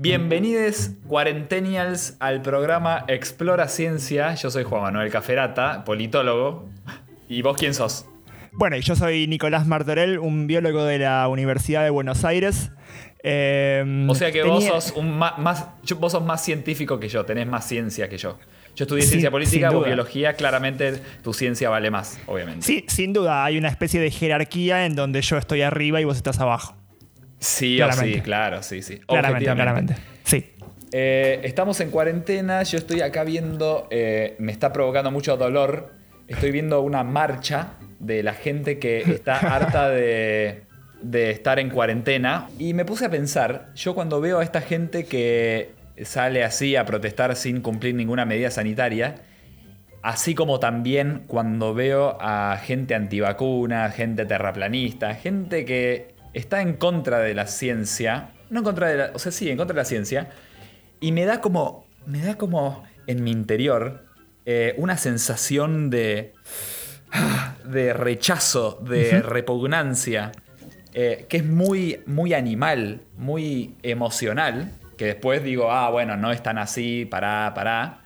Bienvenidos, cuarentenials, al programa Explora Ciencia. Yo soy Juan Manuel Caferata, politólogo. ¿Y vos quién sos? Bueno, yo soy Nicolás Martorell, un biólogo de la Universidad de Buenos Aires. Eh, o sea que vos, sos un más, vos sos más científico que yo, tenés más ciencia que yo. Yo estudié ciencia política, o biología, claramente tu ciencia vale más, obviamente. Sí, sin duda, hay una especie de jerarquía en donde yo estoy arriba y vos estás abajo. Sí, sí, claro, sí, sí. Claramente, claramente. Sí. Eh, estamos en cuarentena, yo estoy acá viendo, eh, me está provocando mucho dolor, estoy viendo una marcha de la gente que está harta de, de estar en cuarentena y me puse a pensar, yo cuando veo a esta gente que sale así a protestar sin cumplir ninguna medida sanitaria, así como también cuando veo a gente antivacuna, gente terraplanista, gente que está en contra de la ciencia, no en contra de la, o sea, sí, en contra de la ciencia, y me da como, me da como en mi interior eh, una sensación de, de rechazo, de repugnancia, eh, que es muy, muy animal, muy emocional, que después digo, ah, bueno, no es tan así, pará, pará.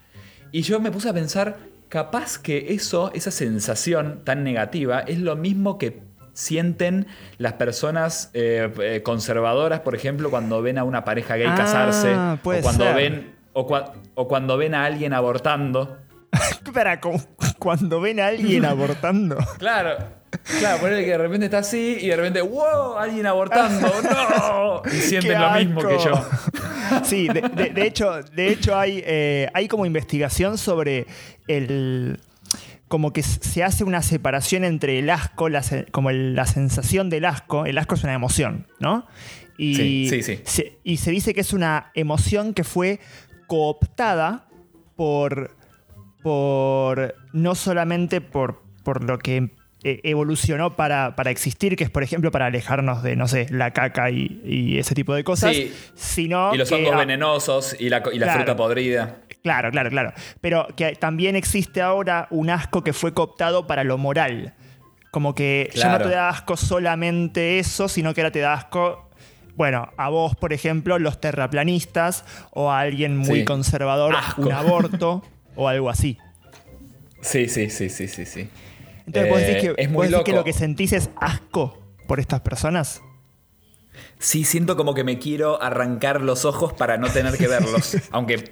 Y yo me puse a pensar, capaz que eso, esa sensación tan negativa, es lo mismo que sienten las personas eh, eh, conservadoras, por ejemplo, cuando ven a una pareja gay casarse, ah, o cuando ven o, cuando ven a alguien abortando. Espera, cuando ven a alguien abortando. claro. Claro, ponele que de repente está así y de repente, wow, alguien abortando, no. Y sienten lo mismo que yo. Sí, de, hecho, de hecho hay, eh, hay como investigación sobre el, como que se hace una separación entre el asco, la, como la sensación del asco, el asco es una emoción, ¿no? Y, sí, sí, Se, y se dice que es una emoción que fue cooptada por, por no solamente por, por lo que e, evolucionó para, existir, que es por ejemplo para alejarnos de, no sé, la caca y, ese tipo de cosas, sino... Y los hongos venenosos y la, y la fruta podrida. Claro, claro, claro. Pero que también existe ahora un asco que fue cooptado para lo moral. Como que ya no te da asco solamente eso, sino que ahora te da asco, bueno, a vos, por ejemplo, los terraplanistas, o a alguien muy conservador, un aborto, o algo así. Sí, sí, sí, sí, sí, sí. Entonces, ¿vos decís, que, es que lo que sentís es asco por estas personas? Sí, siento como que me quiero arrancar los ojos para no tener que verlos. Aunque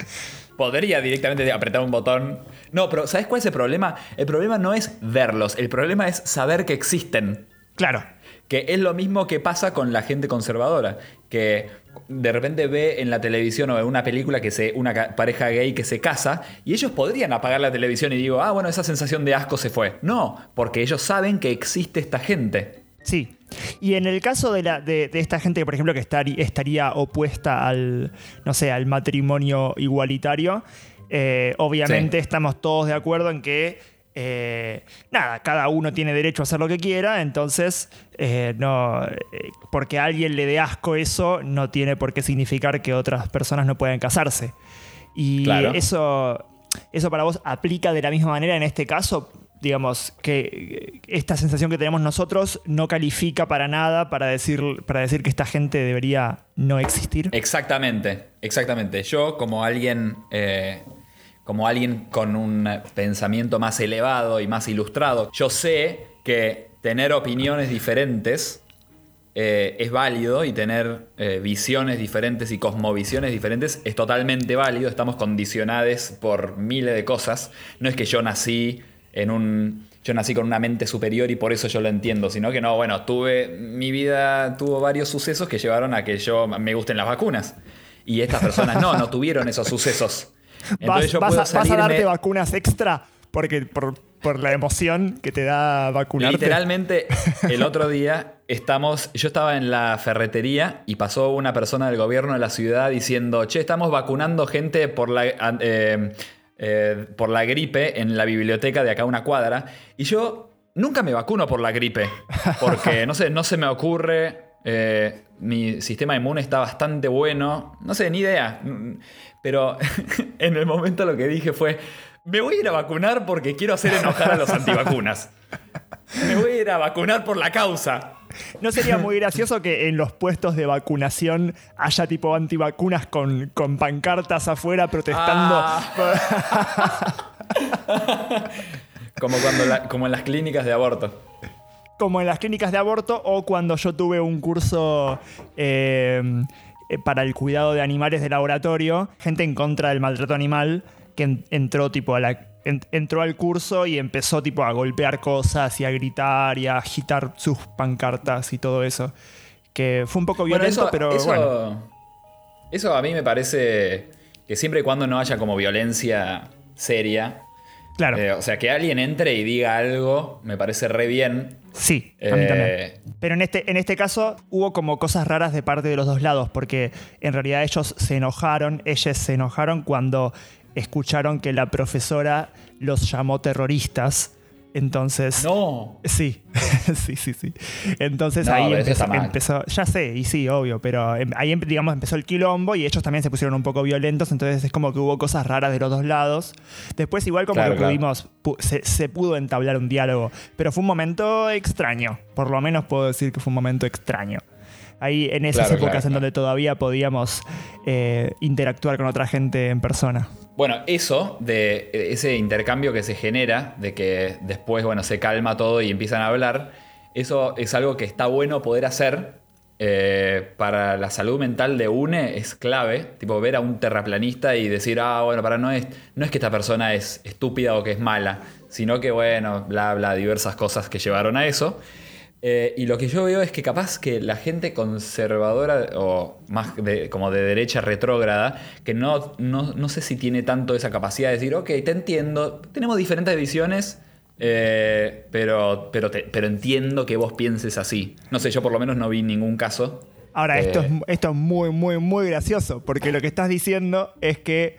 podría directamente apretar un botón. No, pero ¿sabes cuál es el problema? El problema no es verlos, el problema es saber que existen. Claro. Que es lo mismo que pasa con la gente conservadora, que de repente ve en la televisión o en una película que se una pareja gay que se casa y ellos podrían apagar la televisión y digo, "Ah, bueno, esa sensación de asco se fue." No, porque ellos saben que existe esta gente. Sí. Y en el caso de, la, de, esta gente, por ejemplo, que estaría opuesta al, no sé, al matrimonio igualitario, eh, obviamente estamos todos de acuerdo en que eh, nada, cada uno tiene derecho a hacer lo que quiera, entonces eh, no, porque a alguien le dé asco eso, no tiene por qué significar que otras personas no puedan casarse. Y eso, eso para vos aplica de la misma manera en este caso, digamos, que esta sensación que tenemos nosotros no califica para nada para decir, para decir que esta gente debería no existir. Exactamente, exactamente. Yo como alguien, eh, como alguien con un pensamiento más elevado y más ilustrado, yo sé que tener opiniones diferentes eh, es válido y tener eh, visiones diferentes y cosmovisiones diferentes es totalmente válido. Estamos condicionados por miles de cosas. No es que yo nací en un yo nací con una mente superior y por eso yo lo entiendo, sino que no, bueno, tuve mi vida tuvo varios sucesos que llevaron a que yo me gusten las vacunas y estas personas no, no tuvieron esos sucesos. Entonces yo puedo a, darte vacunas extra porque por, por, la emoción que te da vacunarte. Literalmente el otro día estamos, yo estaba en la ferretería y pasó una persona del gobierno de la ciudad diciendo, che, estamos vacunando gente por la eh, eh, por la gripe en la biblioteca de acá una cuadra. Y yo nunca me vacuno por la gripe, porque no sé, no se me ocurre. Eh, mi sistema inmune está bastante bueno. No sé, ni idea. Pero en el momento lo que dije fue, me voy a ir a vacunar porque quiero hacer enojar a los antivacunas. Me voy a ir a vacunar por la causa. ¿No sería muy gracioso que en los puestos de vacunación haya tipo antivacunas con, con pancartas afuera protestando? Ah. como, cuando la- como en las clínicas de aborto. como en las clínicas de aborto o cuando yo tuve un curso eh, eh, para el cuidado de animales de laboratorio, gente en contra del maltrato animal que en- entró tipo a la entró al curso y empezó tipo a golpear cosas y a gritar y a agitar sus pancartas y todo eso. Que fue un poco Bueno, violento, eso, pero eso, bueno. eso a mí me parece que siempre y cuando no haya como violencia seria, Claro. eh, o sea, que alguien entre y diga algo, me parece re bien. Sí, a mí Eh, también. Pero en este, en este caso hubo como cosas raras de parte de los dos lados, porque en realidad ellos se enojaron, ellas se enojaron cuando escucharon que la profesora los llamó terroristas. Entonces. No. Sí, sí, sí, sí. Entonces No, ahí empezó, ya sé, y sí, obvio, pero em- ahí em- digamos empezó el quilombo y ellos también se pusieron un poco violentos, entonces es como que hubo cosas raras de los dos lados. Después igual como Claro, que claro. pudimos, pu- se, se pudo entablar un diálogo, pero fue un momento extraño, por lo menos puedo decir que fue un momento extraño. Ahí en esas Claro, épocas en donde todavía podíamos eh, interactuar con otra gente en persona. Bueno, eso, de ese intercambio que se genera, de que después, bueno, se calma todo y empiezan a hablar, eso es algo que está bueno poder hacer. eh, para la salud mental de UNE es clave, tipo ver a un terraplanista y decir, ah, bueno, para no es, no es que esta persona es estúpida o que es mala, sino que, bueno, bla, bla, diversas cosas que llevaron a eso. Eh, y lo que yo veo es que capaz que la gente conservadora o más de- como de derecha retrógrada, que no, no, no sé si tiene tanto esa capacidad de decir, ok, te entiendo, tenemos diferentes visiones, eh, pero, pero, te- pero entiendo que vos pienses así. No sé, yo por lo menos no vi ningún caso. Ahora, esto, Eh, es, esto es muy, muy, muy gracioso, porque lo que estás diciendo es que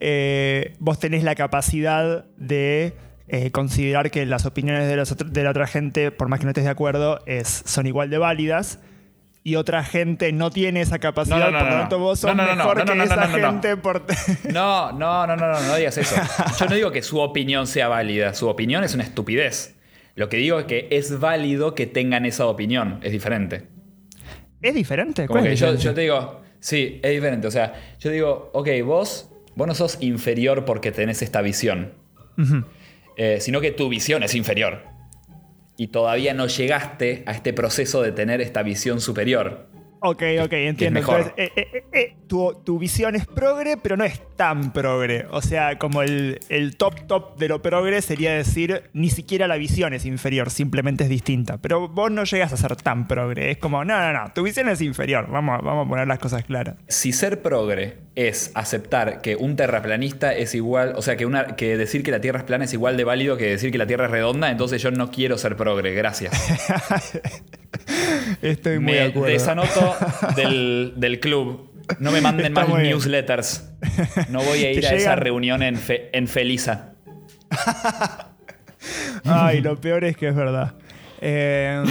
eh, vos tenés la capacidad de eh, considerar que las opiniones de, los de la otra gente, por más que no estés de acuerdo, es, son igual de válidas. Y otra gente no tiene esa capacidad, No, no, no, por lo no, tanto vos sos No, no, no, mejor no, no, que esa no, no, no. gente por... No, no, no, no, no, no digas eso. Yo no digo que su opinión sea válida. Su opinión es una estupidez. Lo que digo es que es válido que tengan esa opinión. Es diferente. ¿Es diferente? Como ¿Cuál que es yo, yo te digo, sí, es diferente. O sea, yo digo, ok, vos, vos no sos inferior porque tenés esta visión, Ujú. Eh, sino que tu visión es inferior. Y todavía no llegaste a este proceso de tener esta visión superior. Ok, ok, entiendo. Entonces, eh, eh, eh, tu, tu visión es progre, pero no es tan progre. O sea, como el, el top top de lo progre sería decir, ni siquiera la visión es inferior, simplemente es distinta. Pero vos no llegas a ser tan progre. Es como, no, no, no, tu visión es inferior. Vamos, a- vamos a poner las cosas claras. Si ser progre es aceptar que un terraplanista es igual, o sea, que, una, que decir que la Tierra es plana es igual de válido que decir que la Tierra es redonda, entonces yo no quiero ser progre, gracias. Estoy muy de Me acuerdo. desanoto del, del club. No me manden Está más newsletters. No voy a ir a esa reunión en, Fe- en Felisa. Ay, lo peor es que es verdad. Eh,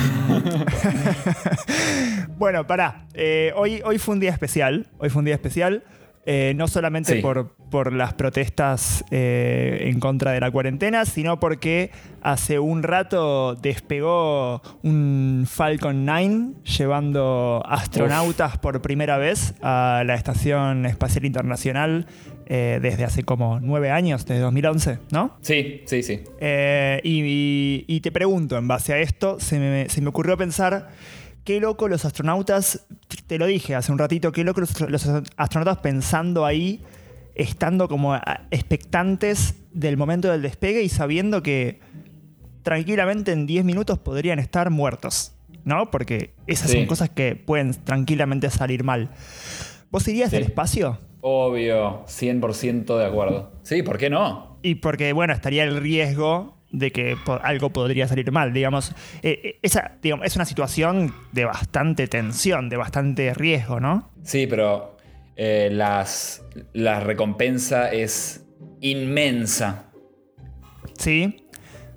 bueno, pará. Eh, hoy, hoy fue un día especial. Hoy fue un día especial. Eh, no solamente Sí. por, por las protestas eh, en contra de la cuarentena, sino porque hace un rato despegó un Falcon 9 llevando astronautas por primera vez a la Estación Espacial Internacional eh, desde hace como nueve años, desde 2011, ¿no? Sí, sí, sí. Y, y- y te pregunto, en base a esto, se me, se me ocurrió pensar, qué loco los astronautas, te lo dije hace un ratito, qué loco los, los astronautas pensando ahí, estando como expectantes del momento del despegue y sabiendo que tranquilamente en 10 minutos podrían estar muertos, ¿no? Porque esas Sí. son cosas que pueden tranquilamente salir mal. ¿Vos irías Sí. al espacio? Obvio, 100% de acuerdo. Sí, ¿por qué no? Y porque, bueno, estaría el riesgo de que algo podría salir mal. Digamos, Eh, eh, esa, digamos, es una situación de bastante tensión, de bastante riesgo, ¿no? Sí, pero eh, las, la recompensa es inmensa. Sí.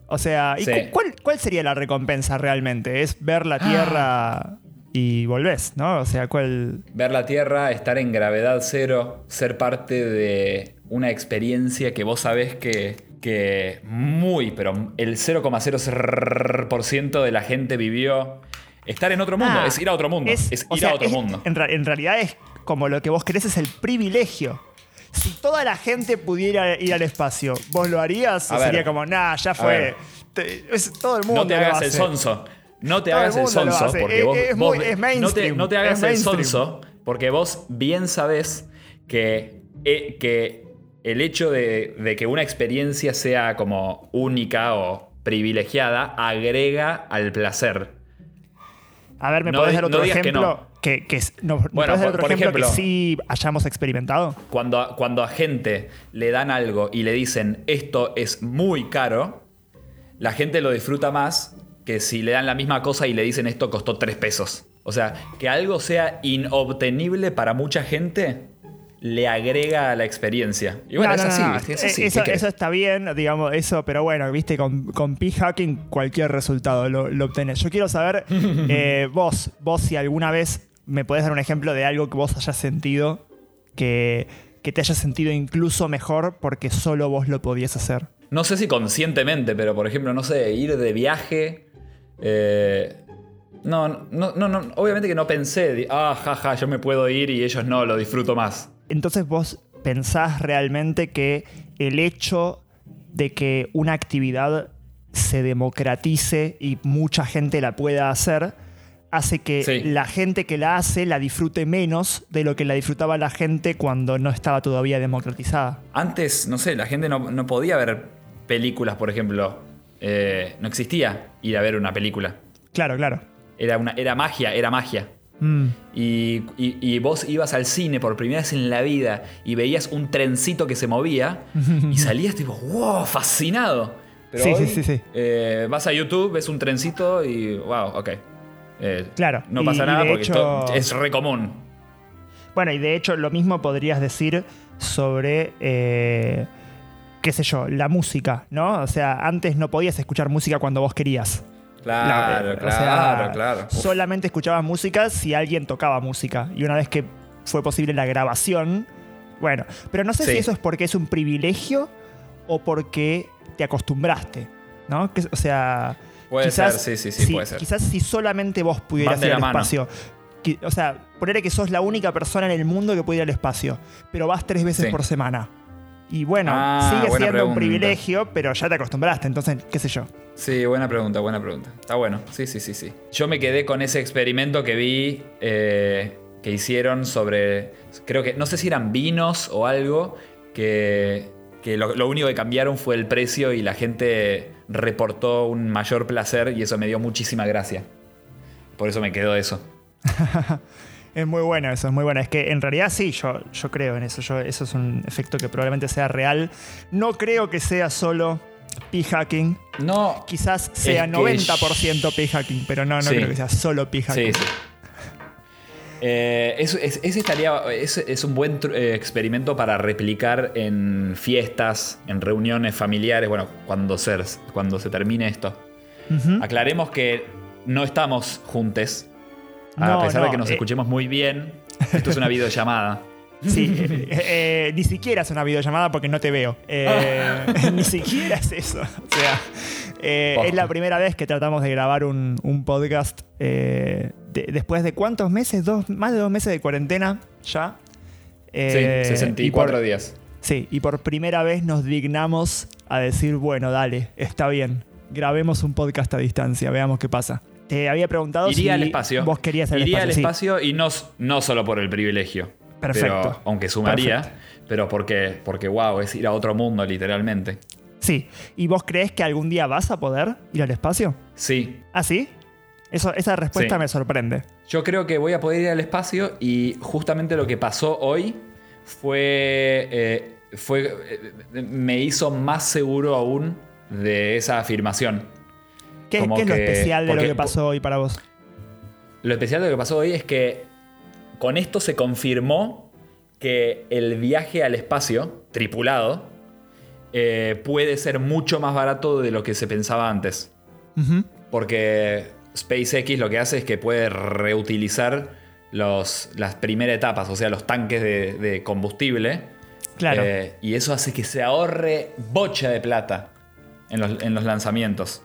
O sea, ¿y Sí. cu- cuál, cuál sería la recompensa realmente? ¿Es ver la Tierra y volvés, no? O sea, ¿cuál...? Ver la Tierra, estar en gravedad cero, ser parte de una experiencia que vos sabés que, que muy, pero el 0,00% de la gente vivió. estar en otro mundo, Ah, es ir a otro mundo, es, ir sea, a otro es- mundo. En, realidad es como lo que vos querés es el privilegio. Si toda la gente pudiera ir al espacio, ¿vos lo harías? A ¿O ver. sería como, nah, ya fue? ver. Te- es- todo el mundo No te lo hagas el hace. sonso. No te Todo el hagas el sonso porque vos, es vos- muy- no, te, mainstream, no te hagas el sonso porque vos bien sabés que, eh, que el hecho de, de que una experiencia sea como única o privilegiada agrega al placer. A ver, ¿me No podés dar otro no digas que ejemplo? Que, que no, ¿me Bueno, podés dar otro por ejemplo, que ejemplo- sí hayamos experimentado? Cuando, a- cuando a gente le dan algo y le dicen esto es muy caro, la gente lo disfruta más que si le dan la misma cosa y le dicen esto costó 3 pesos. O sea, que algo sea inobtenible para mucha gente le agrega a la experiencia. Y bueno, No, es así, es eh, así. Eso, está bien, digamos, eso, pero bueno, viste, con, con p-hacking cualquier resultado lo, lo obtenés. Yo quiero saber, eh, vos, vos si alguna vez me podés dar un ejemplo de algo que vos hayas sentido, que, que te hayas sentido incluso mejor porque solo vos lo podías hacer. No sé si conscientemente, pero por ejemplo, no sé, ir de viaje. eh, no, no, no, no, obviamente que no pensé, ah, jaja, yo me puedo ir y ellos no, lo disfruto más. Entonces vos pensás realmente que el hecho de que una actividad se democratice y mucha gente la pueda hacer, hace que Sí. la gente que la hace la disfrute menos de lo que la disfrutaba la gente cuando no estaba todavía democratizada. Antes, no sé, la gente no, no podía ver películas, por ejemplo. Eh, no existía ir a ver una película. Claro, claro. Era, una, era magia, era magia. Mm. Y, y- y vos ibas al cine por primera vez en la vida y veías un trencito que se movía y salías tipo, wow, fascinado. Pero Sí, sí, hoy, sí, sí. eh, vas a YouTube, ves un trencito y wow, ok. Eh, Claro, No pasa y nada porque hecho- esto es re común. Bueno, y de hecho lo mismo podrías decir sobre, eh, qué sé yo, la música, ¿no? O sea, antes no podías escuchar música cuando vos querías. Claro, La- claro, o sea, claro. Solamente escuchabas música si alguien tocaba música. Y una vez que fue posible la grabación, bueno. Pero no sé Sí. si eso es porque es un privilegio o porque te acostumbraste, ¿no? Que- o sea, Puede ser, sí, sí, sí, puede ser. Quizás si solamente vos pudieras ir al mano. espacio. qui- O sea, ponerle que sos la única persona en el mundo que puede ir al espacio, pero vas tres veces Sí. por semana. Y bueno, Ah, sigue siendo un privilegio, pero ya te acostumbraste, entonces, qué sé yo. Sí, buena pregunta, buena pregunta. Está bueno. Sí, sí, sí, sí. Yo me quedé con ese experimento que vi eh, que hicieron sobre. Creo que. No sé si eran vinos o algo. Que, que lo, único que cambiaron fue el precio y la gente reportó un mayor placer y eso me dio muchísima gracia. Por eso me quedó eso. Es muy bueno eso, es muy bueno. Es que en realidad sí, yo, yo creo en eso. Eso es un efecto que probablemente sea real. No creo que sea solo p-hacking. No. Quizás sea que 90% p-hacking, pero no, no Sí. creo que sea solo p-hacking. Sí, sí. Eh, es- es- ese estaría, es, es un buen eh, experimento para replicar en fiestas, en reuniones familiares, bueno, cuando se, cuando se termine esto. Ujú. Aclaremos que no estamos juntos, a No, pesar de que nos eh. escuchemos muy bien. Esto es una videollamada. Sí, eh, eh, ni siquiera es una videollamada porque no te veo. Eh, ni siquiera es eso. O sea, eh, es la primera vez que tratamos de grabar un, un podcast eh, de- después de cuántos meses, dos, más de dos meses de cuarentena ya. Eh, sí, 64 y por- días. Sí, y por primera vez nos dignamos a decir, bueno, dale, está bien, grabemos un podcast a distancia, veamos qué pasa. Te había preguntado Iría si al espacio. vos querías al Iría espacio. al sí. espacio y no, no solo por el privilegio. Perfecto. Pero, aunque sumaría, Perfecto. pero porque, porque, wow, es ir a otro mundo, literalmente. Sí. ¿Y vos crees que algún día vas a poder ir al espacio? Sí, ¿Ah, sí? Eso, esa respuesta Sí. me sorprende. Yo creo que voy a poder ir al espacio y justamente lo que pasó hoy fue, eh, fue eh, me hizo más seguro aún de esa afirmación. ¿Qué, qué es lo especial de lo que pasó hoy para vos? Lo especial de lo que pasó hoy es que con esto se confirmó que el viaje al espacio tripulado eh, puede ser mucho más barato de lo que se pensaba antes. Porque SpaceX lo que hace es que puede reutilizar los, las primeras etapas, o sea, los tanques de, de combustible. Claro. Eh, y eso hace que se ahorre bocha de plata en los, en los lanzamientos.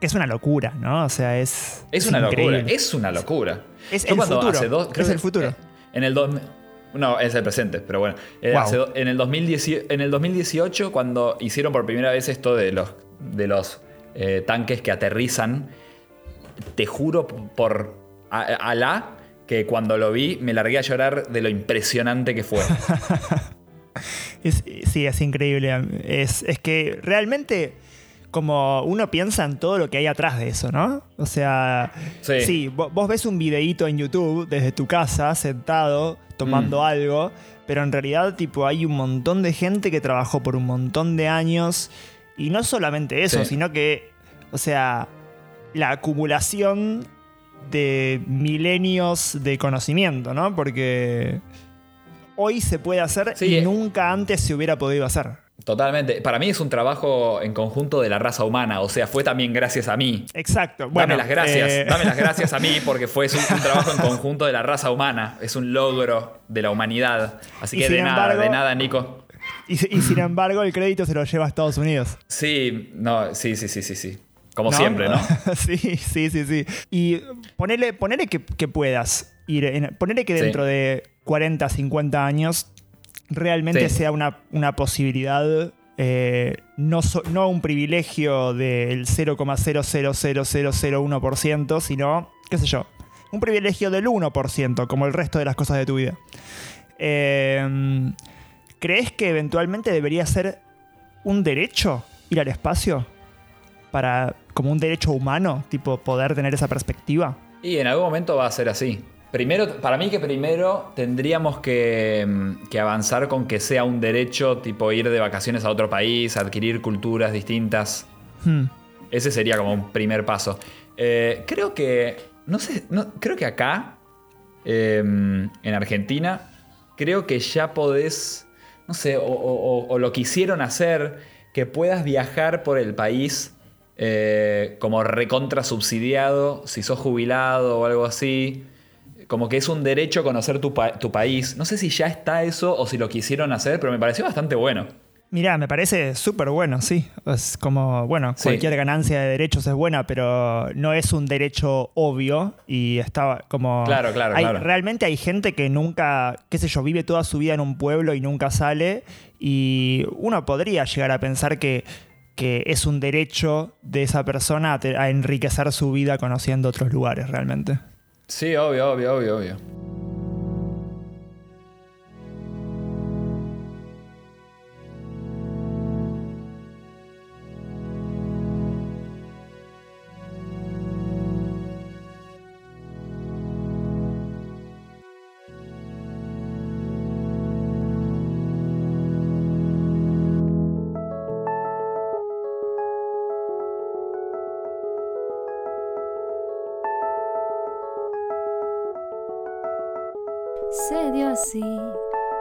es una locura, ¿no? O sea, es. Es, una locura, es una locura. Es el futuro. es el futuro. En el no, es el presente, pero bueno. Eh, en, el 2018, cuando hicieron por primera vez esto de los, de los eh, tanques que aterrizan, te juro por Alá que cuando lo vi me largué a llorar de lo impresionante que fue. sí, es increíble. Es, es que realmente como uno piensa en todo lo que hay atrás de eso, ¿no? O sea, sí, vos, ves un videíto en YouTube desde tu casa, sentado, tomando mm. algo, pero en realidad, tipo, hay un montón de gente que trabajó por un montón de años, y no solamente eso, sino que, o sea, la acumulación de milenios de conocimiento, ¿no? Porque hoy se puede hacer y eh. nunca antes se hubiera podido hacer. Totalmente. Para mí es un trabajo en conjunto de la raza humana. O sea, fue también gracias a mí. Exacto. Bueno, dame las gracias. Eh, dame las gracias a mí porque fue un, trabajo en conjunto de la raza humana. Es un logro de la humanidad. Así que de nada, de nada, Nico. Y, sin embargo, el crédito se lo lleva a Estados Unidos. Sí, no, sí, sí, sí, sí, sí. Como siempre, ¿no? sí, sí, sí, sí. Y ponele, que, puedas ir. ponele que dentro de 40, 50 años realmente sea una, posibilidad, eh, no, no un privilegio del 0,000001%, sino, qué sé yo, un privilegio del 1%, como el resto de las cosas de tu vida. Em, ¿Crees que eventualmente debería ser un derecho ir al espacio? Para, como un derecho humano, tipo poder tener esa perspectiva. Y en algún momento va a ser así. Primero, para mí que primero tendríamos que, mm, avanzar con que sea un derecho, tipo ir de vacaciones a otro país, adquirir culturas distintas. Hmm. Ese sería como un primer paso. Eh, creo que, no sé, creo que acá, em, en Argentina, creo que ya podés, no sé, o, lo quisieron hacer, que puedas viajar por el país eh, como recontra subsidiado, si sos jubilado o algo así como que es un derecho conocer tu, país. No sé si ya está eso o si lo quisieron hacer, pero me pareció bastante bueno. Mirá, me parece súper bueno, sí. Es como, bueno, cualquier ganancia de derechos es buena, pero no es un derecho obvio y estaba como... Claro, claro, claro. Realmente hay gente que nunca, qué sé yo, vive toda su vida en un pueblo y nunca sale y uno podría llegar a pensar que, que es un derecho de esa persona a enriquecer su vida conociendo otros lugares realmente. Sí, obvio, obvio, obvio, obvio.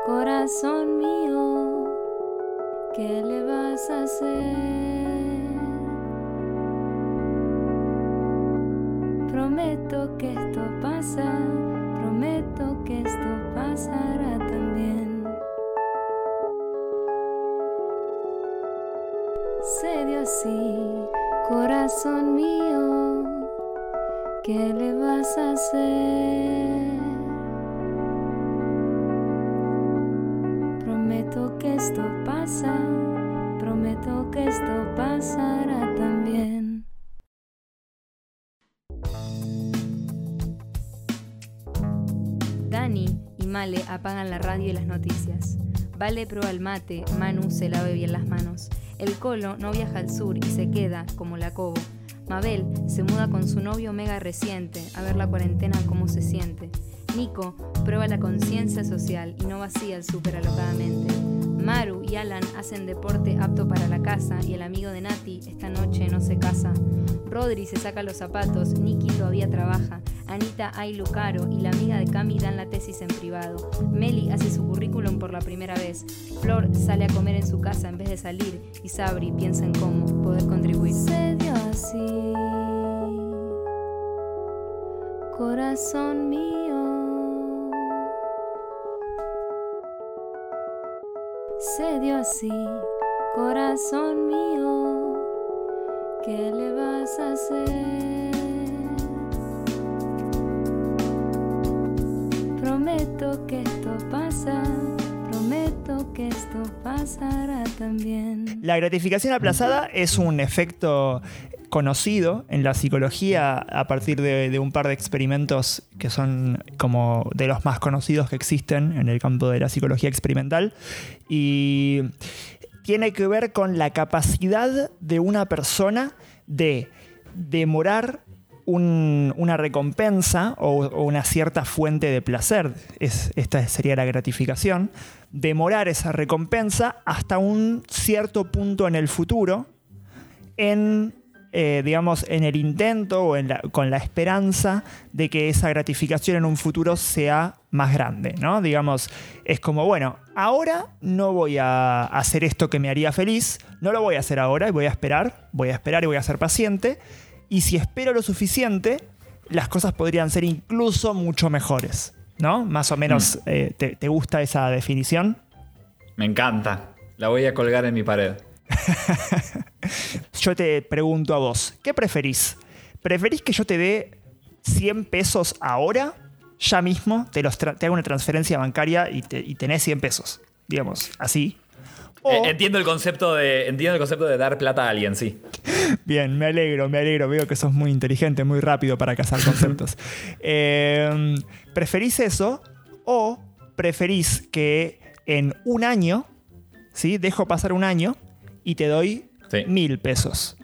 Corazón mío, ¿qué le vas a hacer? Prometo que esto pasa, prometo que esto pasará también. Se dio así, corazón mío, ¿qué le vas a hacer? Esto pasa, prometo que esto pasará también. Dani y Male apagan la radio y las noticias. Vale prueba el mate, Manu se lave bien las manos. El Colo no viaja al sur y se queda, como la Cobo. Mabel se muda con su novio mega reciente a ver la cuarentena cómo se siente. Nico prueba la conciencia social y no vacía el súper alocadamente. Maru y Alan hacen deporte apto para la casa y el amigo de Nati esta noche no se casa. Rodri se saca los zapatos, Nikki todavía trabaja, Anita hay Lucaro y la amiga de Cami dan la tesis en privado. Meli hace su currículum por la primera vez. Flor sale a comer en su casa en vez de salir y Sabri piensa en cómo poder contribuir. Se dio así, corazón mío. Se dio así, corazón mío, ¿Qué le vas a hacer? Prometo que pasará también. La gratificación aplazada es un efecto conocido en la psicología a partir de, de, un par de experimentos que son como de los más conocidos que existen en el campo de la psicología experimental y tiene que ver con la capacidad de una persona de demorar un, una recompensa o, una cierta fuente de placer, es, esta sería la gratificación, demorar esa recompensa hasta un cierto punto en el futuro en eh, digamos, en el intento o en con la esperanza de que esa gratificación en un futuro sea más grande, ¿no? Digamos, es como, bueno, ahora no voy a hacer esto que me haría feliz, no lo voy a hacer ahora y voy a esperar, voy a esperar y voy a ser paciente, y si espero lo suficiente, las cosas podrían ser incluso mucho mejores, ¿no? Más o menos, mm. eh, te, ¿te gusta esa definición? Me encanta, la voy a colgar en mi pared. yo te pregunto a vos, ¿qué preferís? ¿Preferís que yo te dé 100 pesos ahora? Ya mismo te, los te hago una transferencia bancaria y, te, y, tenés 100 pesos, digamos, así. O, eh, entiendo, el concepto de, entiendo el concepto de dar plata a alguien, sí. Bien, me alegro, me alegro. Veo que sos muy inteligente, muy rápido para cazar conceptos. eh, ¿Preferís eso o preferís que en un año, ¿sí? Dejo pasar un año y te doy sí. mil pesos.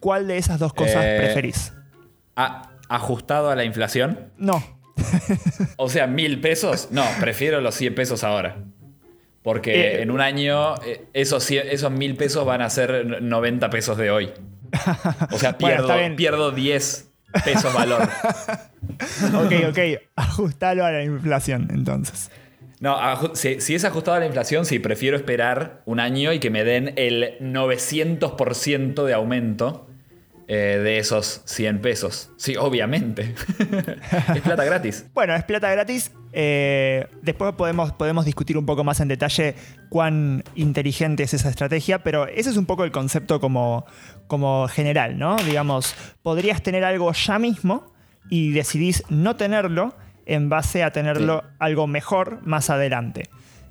¿Cuál de esas dos cosas eh, preferís? A, ¿Ajustado a la inflación? No. o sea, mil pesos. No, prefiero los 100 pesos ahora. Porque eh, en un año eh, esos, 100, esos mil pesos van a ser 90 pesos de hoy. O sea, pierdo, bueno, pierdo 10 pesos valor. ok, ok. Ajustalo a la inflación entonces. No, si, si, es ajustado a la inflación, sí, prefiero esperar un año y que me den el 900% de aumento eh, de esos 100 pesos. Sí, obviamente. es plata gratis. Bueno, es plata gratis. Eh, después podemos, podemos discutir un poco más en detalle cuán inteligente es esa estrategia, pero ese es un poco el concepto como, como general, ¿no? Digamos, podrías tener algo ya mismo y decidís no tenerlo en base a tenerlo sí. algo mejor más adelante.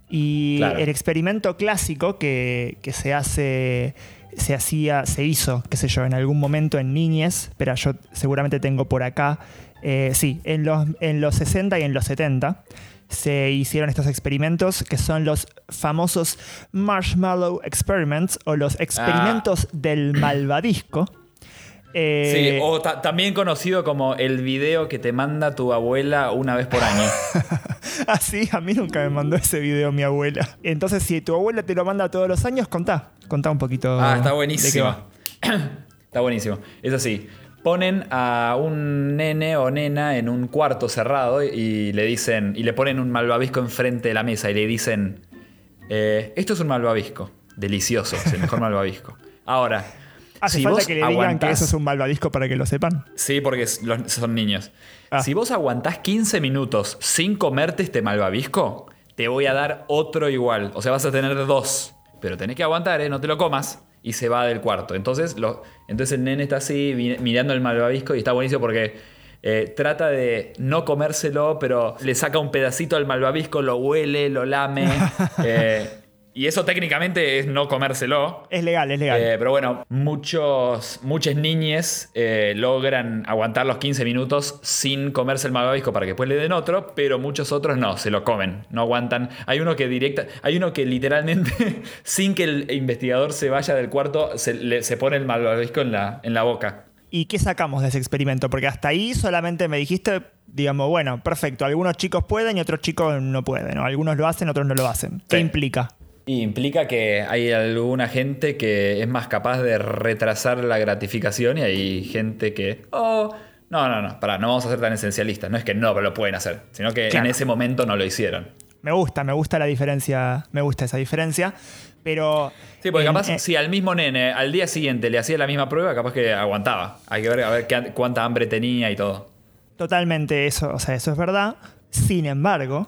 Y claro. el experimento clásico que, que, se hace, se hacía, se hizo, qué sé yo, en algún momento en niñez, pero yo seguramente tengo por acá, eh, sí, en los, en los 60 y en los 70 se hicieron estos experimentos que son los famosos Marshmallow Experiments o los experimentos ah. del malvadisco. Eh, sí, o también conocido como el video que te manda tu abuela una vez por año. ah, sí, a mí nunca me mandó ese video mi abuela. Entonces, si tu abuela te lo manda todos los años, contá. Contá un poquito. Ah, está buenísimo. está buenísimo. Es así. Ponen a un nene o nena en un cuarto cerrado y le dicen. Y le ponen un malvavisco enfrente de la mesa y le dicen. Eh, esto es un malvavisco. Delicioso, es el mejor malvavisco. Ahora, ¿Hace si falta que le digan aguantás, que eso es un malvadisco para que lo sepan? Sí, porque son niños. Ah. Si vos aguantás 15 minutos sin comerte este malvavisco, te voy a dar otro igual. O sea, vas a tener dos. Pero tenés que aguantar, ¿eh? No te lo comas. Y se va del cuarto. Entonces, lo, entonces el nene está así mirando el malvavisco y está buenísimo porque eh, trata de no comérselo, pero le saca un pedacito al malvavisco, lo huele, lo lame. eh, y eso técnicamente es no comérselo. Es legal, es legal. Eh, pero bueno, muchos, muchas niñes eh, logran aguantar los 15 minutos sin comerse el malvavisco para que después le den otro, pero muchos otros no, se lo comen, no aguantan. Hay uno que directa, hay uno que literalmente, sin que el investigador se vaya del cuarto, se, le, se pone el malvavisco en la, en la boca. ¿Y qué sacamos de ese experimento? Porque hasta ahí solamente me dijiste, digamos, bueno, perfecto, algunos chicos pueden y otros chicos no pueden, ¿no? Algunos lo hacen, otros no lo hacen. ¿Qué sí. implica? Y implica que hay alguna gente que es más capaz de retrasar la gratificación y hay gente que. Oh, no, no, no, para, no vamos a ser tan esencialistas. No es que no lo pueden hacer, sino que claro. en ese momento no lo hicieron. Me gusta, me gusta la diferencia, me gusta esa diferencia. Pero. Sí, porque en, capaz, eh, si al mismo nene al día siguiente le hacía la misma prueba, capaz que aguantaba. Hay que ver a ver qué, cuánta hambre tenía y todo. Totalmente, eso, o sea, eso es verdad. Sin embargo,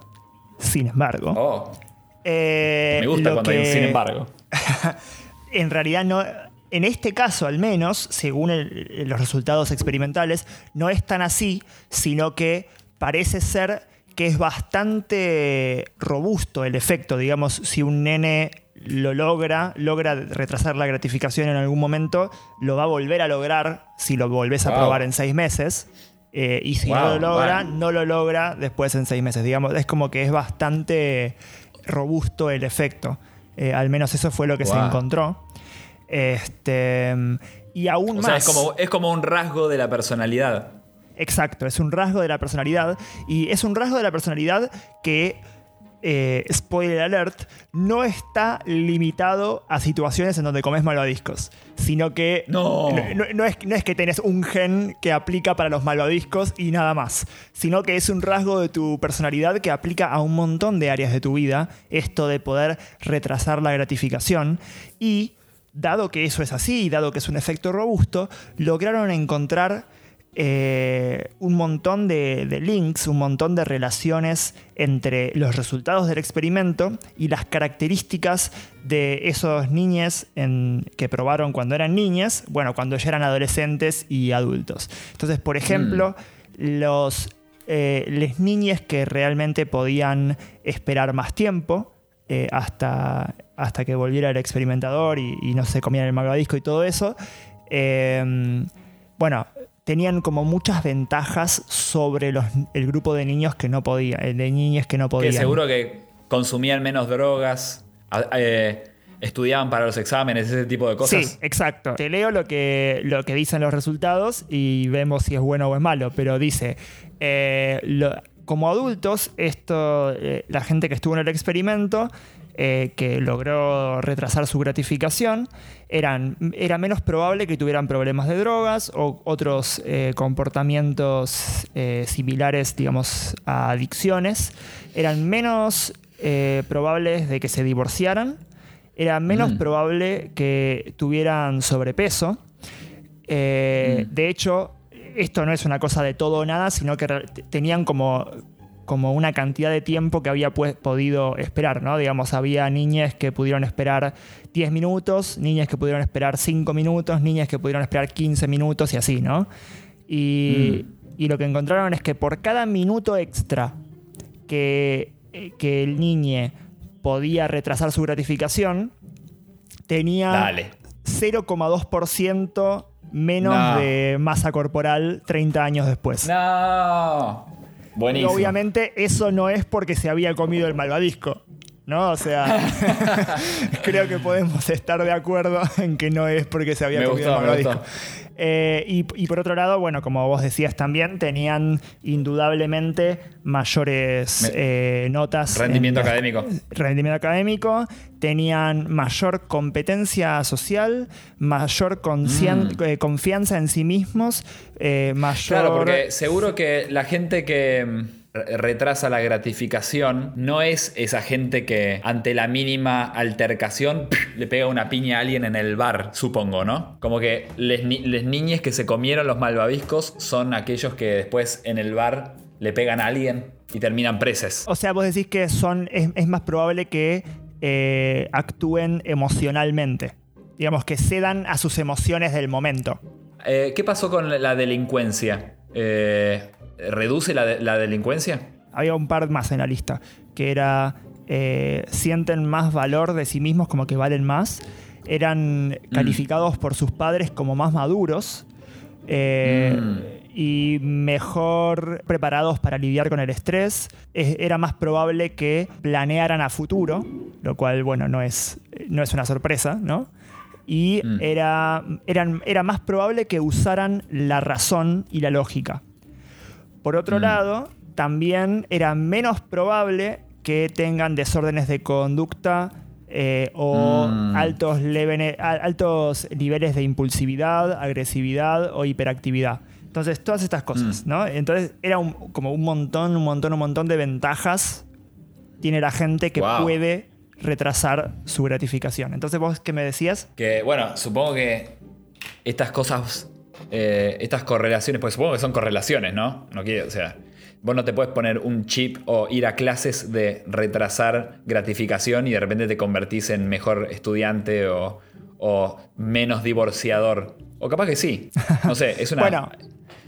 sin embargo. Oh. Eh, Me gusta cuando que, hay un sin embargo. en realidad no, En este caso, al menos, según los resultados experimentales, no es tan así, sino que parece ser que es bastante robusto el efecto. Digamos, si un nene lo logra, logra retrasar la gratificación en algún momento, lo va a volver a lograr si lo volvés a probar en seis meses. Eh, y si no lo logra, no lo logra después en seis meses. Digamos, es como que es bastante robusto el efecto. Eh, al menos eso fue lo que se encontró. Este, y aún más. Sea, es, como, es como un rasgo de la personalidad. Exacto, es un rasgo de la personalidad. Y es un rasgo de la personalidad que eh, spoiler alert, no está limitado a situaciones en donde comes malvadiscos, sino que no. No, es, no, es, que tenés un gen que aplica para los malvadiscos y nada más, sino que es un rasgo de tu personalidad que aplica a un montón de áreas de tu vida, esto de poder retrasar la gratificación y dado que eso es así, dado que es un efecto robusto, lograron encontrar eh, un montón de, links, un montón de relaciones entre los resultados del experimento y las características de esos niños que probaron cuando eran niñas, bueno, cuando ya eran adolescentes y adultos. Entonces, por ejemplo, mm. los eh, las niñas que realmente podían esperar más tiempo eh, hasta, hasta que volviera el experimentador y, no se comían el malvadisco y todo eso. bueno, tenían como muchas ventajas sobre los, el grupo de niños que no podían, eh, de niñas que no podían. Que seguro que consumían menos drogas, eh, estudiaban para los exámenes, ese tipo de cosas. Sí, exacto. Te leo lo que, lo que dicen los resultados y vemos si es bueno o es malo, pero dice, eh, como adultos, esto, la gente que estuvo en el experimento eh, que logró retrasar su gratificación, eran, era menos probable que tuvieran problemas de drogas o otros eh, comportamientos eh, similares, digamos, a adicciones, eran menos probables de que se divorciaran, era menos mm. probable que tuvieran sobrepeso. Mm. De hecho, esto no es una cosa de todo o nada, sino que tenían como como una cantidad de tiempo que había podido esperar, ¿no? Digamos, había niñas que pudieron esperar 10 minutos, niñas que pudieron esperar 5 minutos, niñas que pudieron esperar 15 minutos y así, ¿no? Y, mm. lo que encontraron es que por cada minuto extra que, que el niño podía retrasar su gratificación, tenía 0,2% menos de masa corporal 30 años después. No. Y obviamente eso no es porque se había comido el malvadisco. ¿No? O sea, creo que podemos estar de acuerdo en que no es porque se había comido el malvadisco. Eh, y, por otro lado, bueno, como vos decías también, tenían indudablemente mayores eh, notas. Rendimiento académico. Rendimiento académico, tenían mayor competencia social, mayor mm. eh, confianza en sí mismos, mayor. Claro, porque seguro que la gente que retrasa la gratificación no es esa gente que ante la mínima altercación le pega una piña a alguien en el bar, supongo, ¿no? Como que les, niñes que se comieron los malvaviscos son aquellos que después en el bar le pegan a alguien y terminan preses. O sea, vos decís que son, es, más probable que eh, actúen emocionalmente. Digamos, que cedan a sus emociones del momento. Eh, ¿Qué pasó con la delincuencia? Eh, ¿Reduce la, delincuencia? Había un par más en la lista, que era eh, sienten más valor de sí mismos como que valen más, eran mm. calificados por sus padres como más maduros eh, mm. y mejor preparados para lidiar con el estrés, era más probable que planearan a futuro, lo cual, bueno, no es, no es una sorpresa, ¿no? Y mm. era, eran, era más probable que usaran la razón y la lógica. Por otro mm. lado, también era menos probable que tengan desórdenes de conducta eh, o mm. altos, altos, niveles de impulsividad, agresividad o hiperactividad. Entonces, todas estas cosas, mm. ¿no? Entonces, era como un montón, un montón, un montón de ventajas tiene la gente que puede retrasar su gratificación. Entonces, ¿vos qué me decías? Que, bueno, supongo que estas cosas eh, estas correlaciones, pues supongo que son correlaciones, ¿no? No quiero, o sea, vos no te puedes poner un chip o ir a clases de retrasar gratificación y de repente te convertís en mejor estudiante o, o menos divorciador. O capaz que sí. No sé, es una. bueno,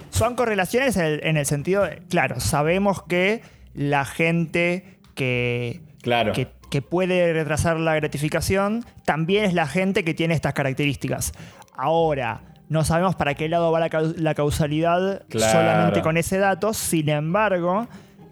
son correlaciones en el, en el sentido, de, claro, sabemos que la gente que, Claro. que, que puede retrasar la gratificación también es la gente que tiene estas características. Ahora, no sabemos para qué lado va la, cau- la causalidad Claro. solamente con ese dato, sin embargo,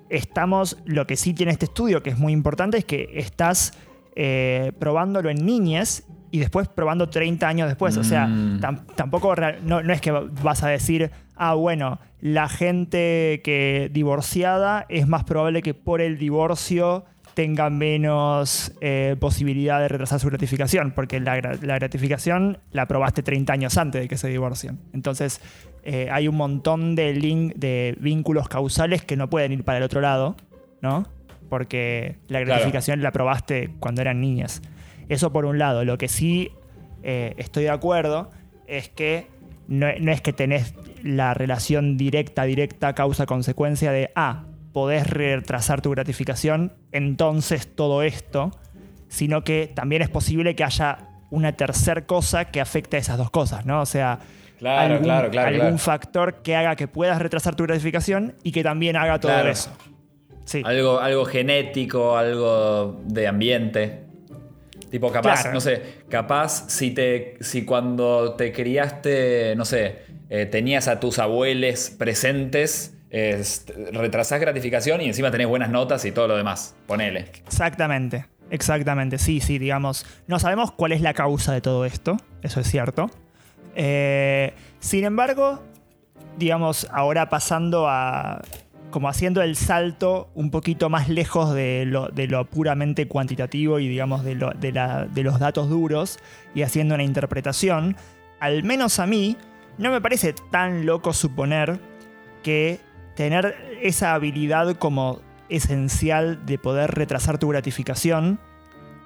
estamos, lo que sí tiene este estudio, que es muy importante, es que estás eh, probándolo en niñas y después probando 30 años después. O sea, Mm. tam- tampoco real- no, no es que vas a decir, ah, bueno, la gente que divorciada es más probable que por el divorcio tenga menos eh, posibilidad de retrasar su gratificación, porque la, gra- la gratificación la probaste 30 años antes de que se divorcien. Entonces, eh, hay un montón de, link, de vínculos causales que no pueden ir para el otro lado, ¿no? Porque la Claro. gratificación la probaste cuando eran niñas. Eso por un lado. Lo que sí eh, estoy de acuerdo es que no, no es que tenés la relación directa, directa, causa-consecuencia de, ah, podés retrasar tu gratificación, entonces todo esto, sino que también es posible que haya una tercer cosa que afecte a esas dos cosas, ¿no? O sea, Claro, algún, claro, claro, algún factor que haga que puedas retrasar tu gratificación y que también haga todo eso. Sí. Algo, algo genético, algo de ambiente. Tipo, capaz, no sé, capaz si te. si cuando te criaste, no sé, eh, tenías a tus abuelos presentes, es- retrasás gratificación y encima tenés buenas notas y todo lo demás. Ponele. Exactamente, exactamente, sí, sí, digamos. No sabemos cuál es la causa de todo esto, eso es cierto. Eh, sin embargo, digamos, ahora pasando a. como haciendo el salto un poquito más lejos de lo, de lo puramente cuantitativo y, digamos, de los datos duros y haciendo una interpretación, al menos a mí, no me parece tan loco suponer que tener esa habilidad como esencial de poder retrasar tu gratificación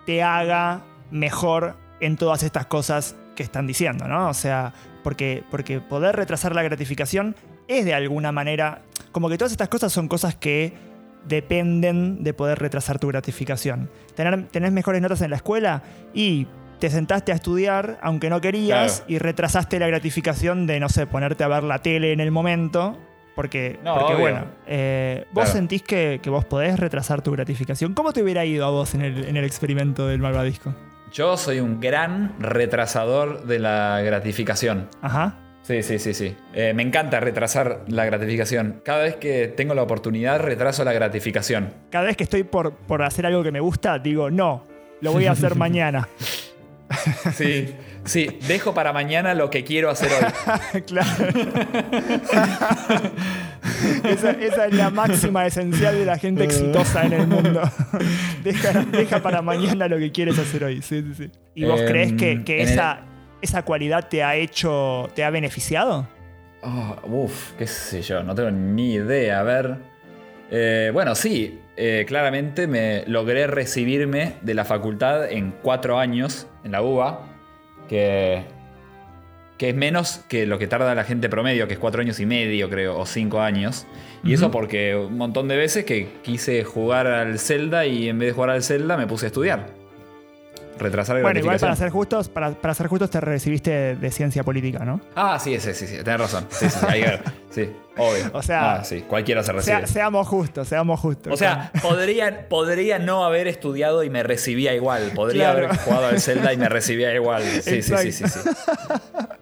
te haga mejor en todas estas cosas que están diciendo, ¿no? O sea, porque, porque poder retrasar la gratificación es de alguna manera, como que todas estas cosas son cosas que dependen de poder retrasar tu gratificación. Tener, ¿Tenés mejores notas en la escuela? Y te sentaste a estudiar, aunque no querías, Claro. y retrasaste la gratificación de, no sé, ponerte a ver la tele en el momento. Porque, No, porque obvio. bueno, eh, vos Claro. sentís que, que vos podés retrasar tu gratificación. ¿Cómo te hubiera ido a vos en el, en el experimento del malvadisco? Yo soy un gran retrasador de la gratificación. Ajá. Sí, sí, sí, sí. Eh, me encanta retrasar la gratificación. Cada vez que tengo la oportunidad, retraso la gratificación. Cada vez que estoy por, por hacer algo que me gusta, digo, no, lo voy a hacer mañana. Sí, sí. Dejo para mañana lo que quiero hacer hoy. claro. esa, esa es la máxima esencial de la gente exitosa en el mundo. deja, deja para mañana lo que quieres hacer hoy. Sí, sí, sí. ¿Y vos Em, crees que, esa, esa cualidad te ha hecho, te ha beneficiado? Oh, uf, qué sé yo, no tengo ni idea. A ver. Eh, bueno, sí, eh, claramente me logré recibirme de la facultad en cuatro años en la UBA, que, que es menos que lo que tarda la gente promedio, que es cuatro años y medio, creo, o cinco años. Y eso porque un montón de veces que quise jugar al Zelda y en vez de jugar al Zelda me puse a estudiar. Retrasar Bueno, igual para ser justos, para, para ser justos te recibiste de ciencia política, ¿no? Ah, sí, sí, sí, sí, tenés razón. Sí, sí, ver. Sí, obvio. O sea- Ah, sí, cualquiera se recibe. Sea- seamos justos, seamos justos. o sea, podría, podría no haber estudiado y me recibía igual. Podría Claro. haber jugado al Zelda y me recibía igual. Sí, sí, sí, sí, sí.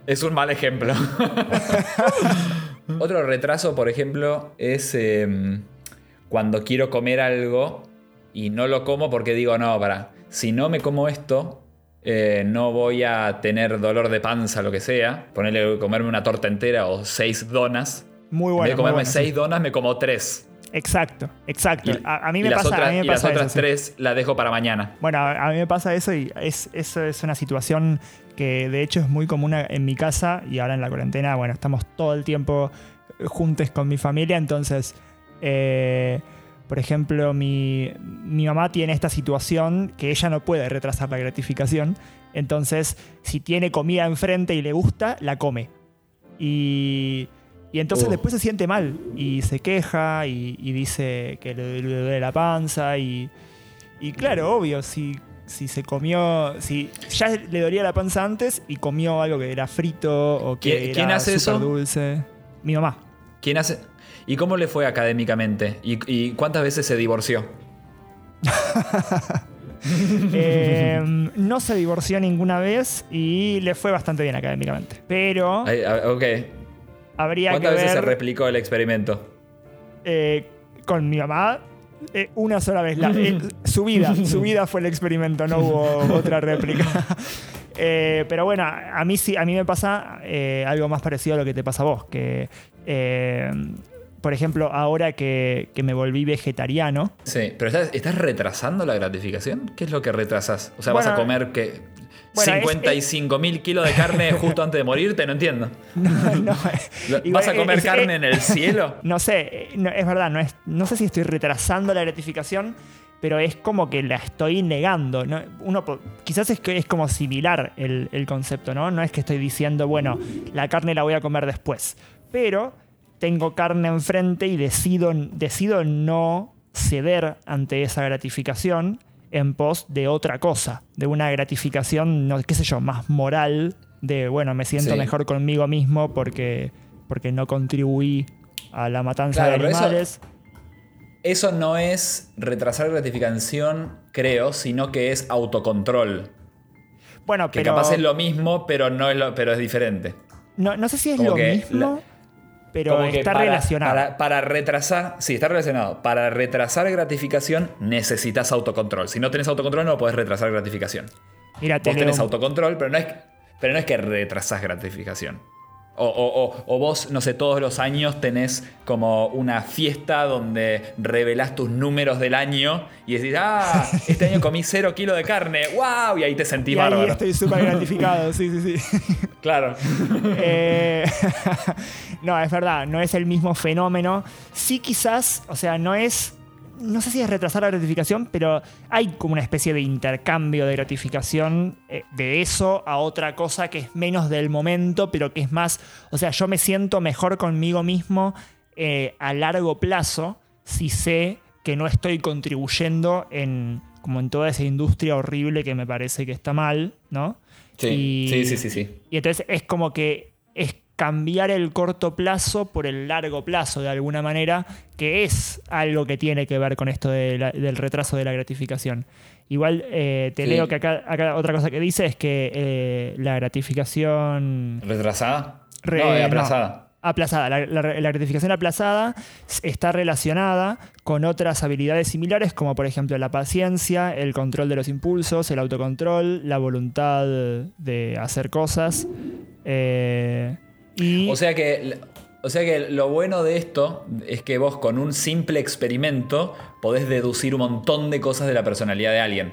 Es un mal ejemplo. Otro retraso, por ejemplo, es em, cuando quiero comer algo y no lo como porque digo, no, para, si no me como esto, eh, no voy a tener dolor de panza, lo que sea. Ponerle comerme una torta entera o seis donas. Muy en bueno. de comerme bueno, sí. seis donas, me como tres. Exacto, exacto. Y, a, a mí me pasa, otras, a mí me y las otras eso, sí. tres las dejo para mañana. Bueno, a, a mí me pasa eso y es, eso es una situación que de hecho es muy común en mi casa y ahora en la cuarentena, bueno, estamos todo el tiempo juntos con mi familia, entonces, eh, por ejemplo, mi, mi mamá tiene esta situación que ella no puede retrasar la gratificación, entonces si tiene comida enfrente y le gusta, la come. Y, y entonces Uh. después se siente mal y se queja y, y dice que le, le duele la panza y, y claro, obvio, si si se comió, si ya le dolía la panza antes y comió algo que era frito o que ¿Quién- era quién hace eso? dulce. Mi mamá. ¿Quién hace? ¿Y cómo le fue académicamente? ¿Y, y cuántas veces se divorció? Eh, no se divorció ninguna vez y le fue bastante bien académicamente. Pero Ay, a- ok. Habría que ¿Cuántas veces se replicó el experimento? eh, con mi mamá. eh, una sola vez. La, eh, su vida, su vida fue el experimento, no hubo otra réplica. Eh, pero bueno, a mí sí, a mí me pasa algo más parecido a lo que te pasa a vos. Que, por ejemplo, ahora que, que me volví vegetariano, Sí, pero ¿estás, estás retrasando la gratificación? ¿Qué es lo que retrasas? O sea, ¿vas a comer que bueno, es- 55 mil kilos de carne justo antes de morirte? No entiendo. no, ¿Vas a comer es- carne en el cielo? No sé, eh, no, es verdad, no, es, no sé si estoy retrasando la gratificación, pero es como que la estoy negando. ¿no? Uno, quizás es, que es como similar el, el concepto, ¿no? No es que estoy diciendo, bueno, la carne la voy a comer después, pero tengo carne enfrente y decido, decido no ceder ante esa gratificación en pos de otra cosa, de una gratificación, no, qué sé yo, más moral, de, bueno, me siento Sí. mejor conmigo mismo porque, porque no contribuí a la matanza Claro, de eso- animales. Eso no es retrasar gratificación, creo, sino que es autocontrol. Bueno, Que pero capaz es lo mismo, pero no es lo, pero es diferente. no, no sé si es como lo mismo, pero Como está para- relacionado. Para, para retrasar, sí, está relacionado. Para retrasar gratificación necesitas autocontrol. Si no tenés autocontrol no podés retrasar gratificación. Mira, Vos tenés un- autocontrol, pero no es, pero no es que retrasás gratificación. O, o- o- o vos, no sé, todos los años tenés como una fiesta donde revelás tus números del año y decís, ah, este año comí cero kilos de carne, wow, y ahí te sentís y ahí bárbaro. estoy súper gratificado, sí, sí, sí. Claro. Eh, no, es verdad, no es el mismo fenómeno. Sí, quizás, o sea, no es. No sé si es retrasar la gratificación, pero hay como una especie de intercambio de gratificación eh, de eso a otra cosa que es menos del momento, pero que es más. O sea, yo me siento mejor conmigo mismo eh, a largo plazo si sé que no estoy contribuyendo en como en toda esa industria horrible que me parece que está mal, ¿no? Sí, Y- sí, sí, sí, sí. y entonces es como que es cambiar el corto plazo por el largo plazo de alguna manera, que es algo que tiene que ver con esto de la- del retraso de la gratificación. Igual eh, te Sí. leo que acá, acá otra cosa que dice es que eh, la gratificación ¿Retrasada? Re- no, no. aplazada. aplazada, la, la- la gratificación aplazada está relacionada con otras habilidades similares como por ejemplo la paciencia, el control de los impulsos, el autocontrol, la voluntad de hacer cosas. eh, y O sea que. O sea que lo bueno de esto es que vos con un simple experimento podés deducir un montón de cosas de la personalidad de alguien.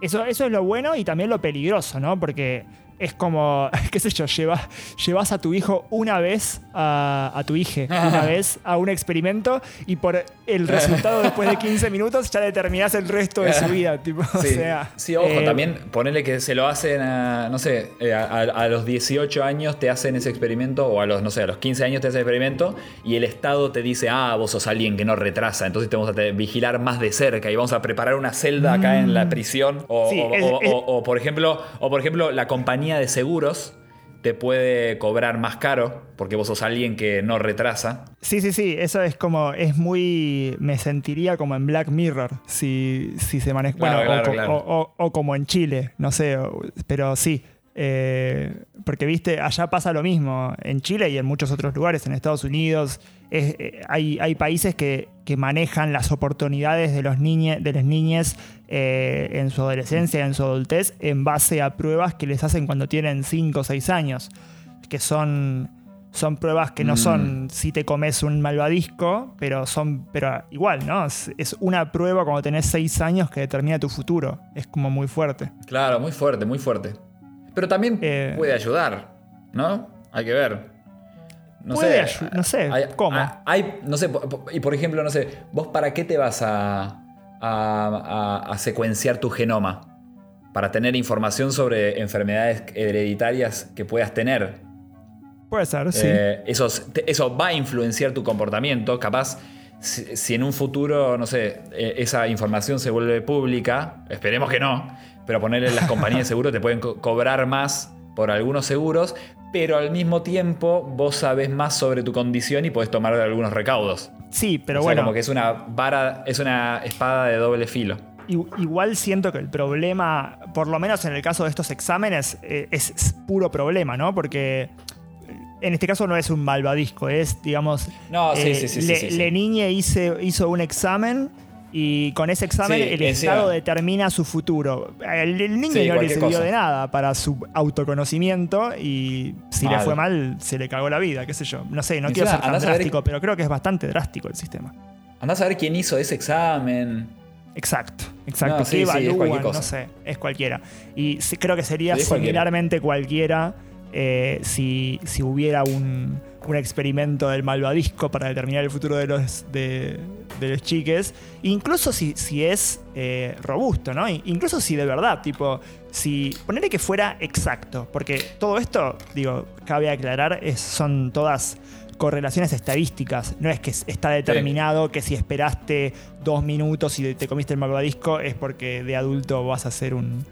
eso, eso es lo bueno y también lo peligroso, ¿no? Porque es como, qué sé yo, llevas, llevas a tu hijo una vez a, a tu hija, una vez a un experimento y por el resultado después de 15 minutos ya determinás el resto de su vida. Tipo, o Sí, sea, sí, ojo, eh, también ponele que se lo hacen a, no sé, eh, a, los 18 años te hacen ese experimento, o a los, no sé, a los 15 años te hacen experimento, y el Estado te dice, ah, vos sos alguien que no retrasa, entonces te vamos a vigilar más de cerca y vamos a preparar una celda acá en la prisión. O, Mm. Sí, o- es- o- es- o- o, por ejemplo, o por ejemplo, la compañía de seguros te puede cobrar más caro porque vos sos alguien que no retrasa. Sí, sí, sí, eso es como, es muy, me sentiría como en Black Mirror, si, si se maneja, Claro, bueno, o claro, co- claro. o, o- o como en Chile, no sé, pero sí, eh, porque viste, allá pasa lo mismo, en Chile y en muchos otros lugares, en Estados Unidos, es- eh, hay, hay países que, que manejan las oportunidades de los niñes, de las niñas eh, en su adolescencia, en su adultez, en base a pruebas que les hacen cuando tienen 5 o 6 años, que son son pruebas que no Mm. son si te comes un malvadisco, pero son, pero igual, ¿no? Es, es una prueba cuando tenés seis años que determina tu futuro. Es como muy fuerte. Claro, muy fuerte, muy fuerte. Pero también Eh. puede ayudar, ¿no? Hay que ver. No Puede sé. no sé, hay- ¿cómo? hay- no sé, y por ejemplo, no sé, vos para qué te vas a, a, a- a secuenciar tu genoma? Para tener información sobre enfermedades hereditarias que puedas tener. Puede ser, sí. Eh, eso, eso va a influenciar tu comportamiento. Capaz, si, si en un futuro, no sé, eh, esa información se vuelve pública, esperemos que no, pero ponerle las compañías de seguro te pueden co- cobrar más por algunos seguros, pero al mismo tiempo vos sabés más sobre tu condición y podés tomar algunos recaudos. Sí, pero o sea, bueno. como que es una vara, es una espada de doble filo. Igual siento que el problema, por lo menos en el caso de estos exámenes, eh, es, es puro problema, ¿no? Porque en este caso no es un malvadisco, es, digamos. No, sí, eh, sí, sí, sí, Le. Lenigne hice- hizo un examen y con ese examen Sí, el Estado determina su futuro. El, el niño Sí, no le sirvió cosa. de nada para su autoconocimiento y si le fue mal, se le cagó la vida, qué sé yo. No sé, no quiero ser tan ver- drástico, pero creo que es bastante drástico el sistema. Andás a ver quién hizo ese examen. Exacto, exacto. No, ¿Qué sí, evalúan? no sé, es cualquiera. Y creo que sería cualquiera. similarmente cualquiera, eh, si, si hubiera un, un experimento del malvadisco para determinar el futuro de los, de, de los chiques. Incluso si, si es eh, robusto, ¿no? Incluso si de verdad, tipo, si ponerle que fuera exacto, porque todo esto, digo, cabe aclarar, es, son todas correlaciones estadísticas. No es que está determinado que si esperaste dos minutos y te comiste el malvadisco es porque de adulto vas a ser un,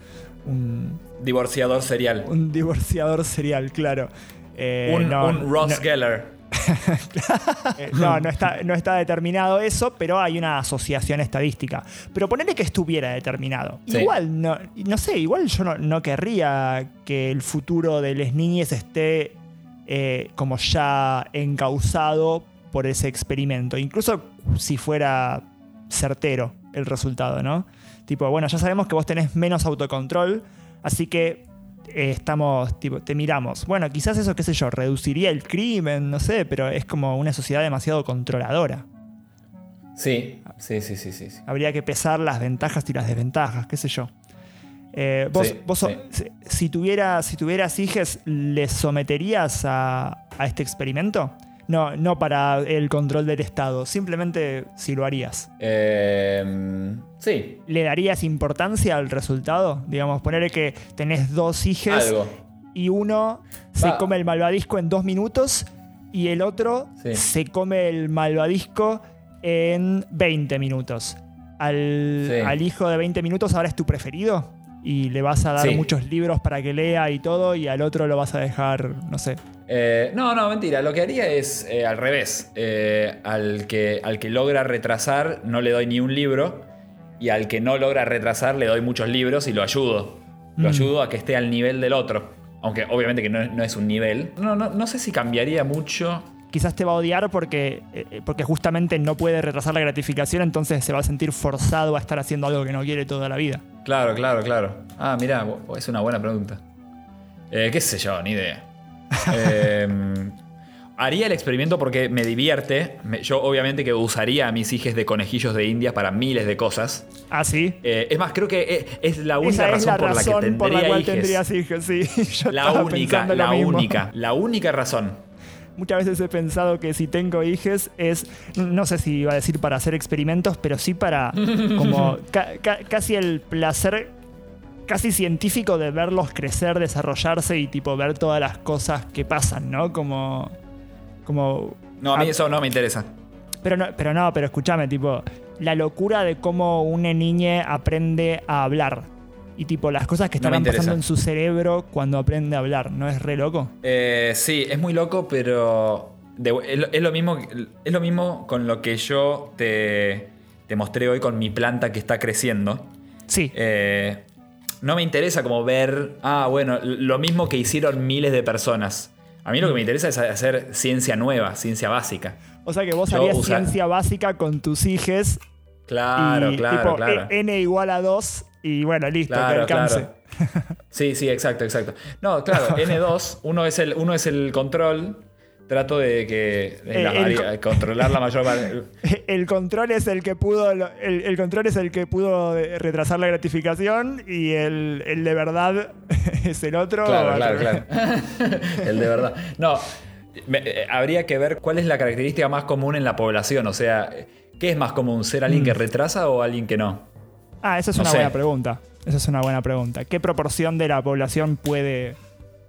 un, Divorciador serial. un divorciador serial, claro. Eh, un, no, un Ross no, Geller. eh, no, no está, no está determinado eso, pero hay una asociación estadística. Pero ponerle que estuviera determinado. Sí. Igual, no, no sé, igual yo no, no querría que el futuro de las niñas esté eh, como ya encausado por ese experimento. Incluso si fuera certero el resultado, ¿no? Tipo, bueno, ya sabemos que vos tenés menos autocontrol, así que eh, estamos, tipo, te miramos. Bueno, quizás eso, qué sé yo, reduciría el crimen, no sé, pero es como una sociedad demasiado controladora. Sí, sí, sí, sí, sí. sí. Habría que pesar las ventajas y las desventajas, qué sé yo. Eh, vos, Sí, vos si, si tuviera, si tuvieras hijes, ¿les someterías a, a este experimento? No, no para el control del Estado, simplemente si lo harías. Eh, sí, ¿Le darías importancia al resultado? Digamos, ponerle que tenés dos hijes algo. y uno se Va. come el malvadisco en dos minutos y el otro Sí. se come el malvadisco en 20 minutos. Al, Sí. al hijo de 20 minutos ahora es tu preferido y le vas a dar Sí. muchos libros para que lea y todo y al otro lo vas a dejar, no sé. Eh, no, no, mentira. Lo que haría es eh, al revés. Eh, al, que, al que logra retrasar no le doy ni un libro. Y al que no logra retrasar le doy muchos libros y lo ayudo. Lo Mm. ayudo a que esté al nivel del otro. Aunque obviamente que no, no es un nivel. No, no, no sé si cambiaría mucho. Quizás te va a odiar porque, porque justamente no puede retrasar la gratificación, entonces se va a sentir forzado a estar haciendo algo que no quiere toda la vida. Claro, claro, claro. Ah, mira, es una buena pregunta. Eh, ¿Qué sé yo? Ni idea. Eh, haría el experimento porque me divierte. Me- yo obviamente que usaría a mis hijos de conejillos de India para miles de cosas. Ah, sí. Eh, es más, creo que eh, es la única Esa es razón la por la que razón tendría por la cual hijes. tendrías hijos, sí. Yo La estaba única, pensando lo la mismo. única, la única razón. Muchas veces he pensado que si tengo hijes es, no sé si iba a decir para hacer experimentos, pero sí para como ca- ca- casi el placer casi científico de verlos crecer, desarrollarse y tipo ver todas las cosas que pasan, ¿no? Como como No, a mí eso no me interesa. pero no, pero no, pero escúchame, tipo la locura de cómo una niña aprende a hablar y tipo las cosas que No me estarán pasando en su cerebro cuando aprende a hablar, ¿no es re loco? Eh, sí, es muy loco, pero de- es, lo- es lo mismo, es lo mismo con lo que yo te, te mostré hoy con mi planta que está creciendo. Sí. Eh, no me interesa como ver, ah, bueno, lo mismo que hicieron miles de personas. A mí lo que me interesa es hacer ciencia nueva, ciencia básica. O sea que vos Yo harías usa- ciencia básica con tus hijes Claro, y claro, tipo claro. e- n igual a 2 y bueno, listo, que Claro, alcance. claro. Sí, sí, exacto, exacto. No, claro, N2, uno es el, uno es el control. Trato de que de la Eh, el vari- controlar la mayor El control es el que pudo el, el control es el que pudo eh, retrasar la gratificación y el, el de verdad es el otro. Claro, claro, claro. el de verdad. No, me- eh, habría que ver cuál es la característica más común en la población. O sea, ¿qué es más común? ¿Ser alguien que retrasa o alguien que no? Ah, esa es No una sé. buena pregunta. Esa es una buena pregunta. ¿Qué proporción de la población puede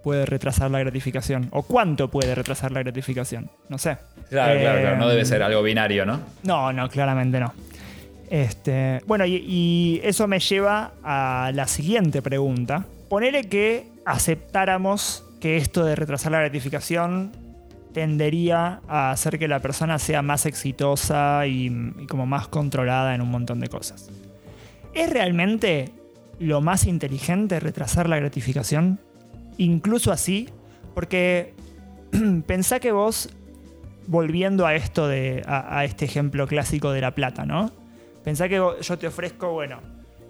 puede retrasar la gratificación? ¿O cuánto puede retrasar la gratificación? No sé. Claro, claro, claro. No Eh, debe ser algo binario, ¿no? No, no, claramente no. Este, bueno, y, y eso me lleva a la siguiente pregunta. Ponele que aceptáramos que esto de retrasar la gratificación tendería a hacer que la persona sea más exitosa y, y como más controlada en un montón de cosas. ¿Es realmente lo más inteligente retrasar la gratificación? Incluso así, porque pensá que vos volviendo a esto de. A, este ejemplo clásico de la plata, ¿no? Pensá que yo te ofrezco, bueno,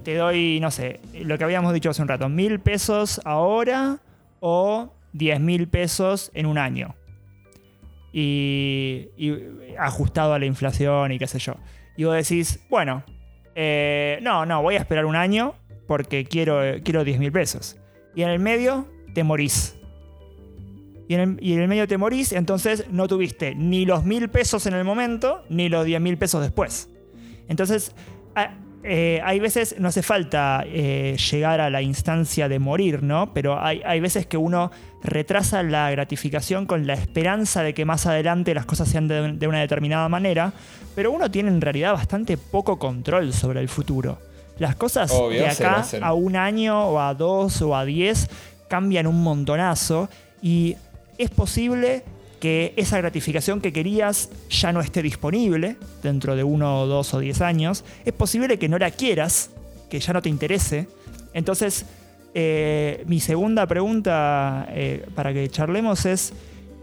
te doy, no sé, lo que habíamos dicho hace un rato, mil pesos ahora o diez mil pesos en un año. Y, y ajustado a la inflación y qué sé yo. Y vos decís, bueno, eh, no, no, voy a esperar un año porque quiero, quiero 10 mil pesos. Y en el medio te morís. Y en, el, y en el medio te morís, entonces no tuviste ni los mil pesos en el momento, ni los 10 mil pesos después. Entonces, a- eh, hay veces, no hace falta eh, llegar a la instancia de morir, ¿no? Pero hay, hay veces que uno retrasa la gratificación con la esperanza de que más adelante las cosas sean de, de una determinada manera, pero uno tiene en realidad bastante poco control sobre el futuro. Las cosas Obvio, de acá a un año o a dos o a diez cambian un montonazo y es posible que esa gratificación que querías ya no esté disponible dentro de uno, dos o diez años. Es posible que no la quieras, que ya no te interese. Entonces, eh, mi segunda pregunta eh, para que charlemos es,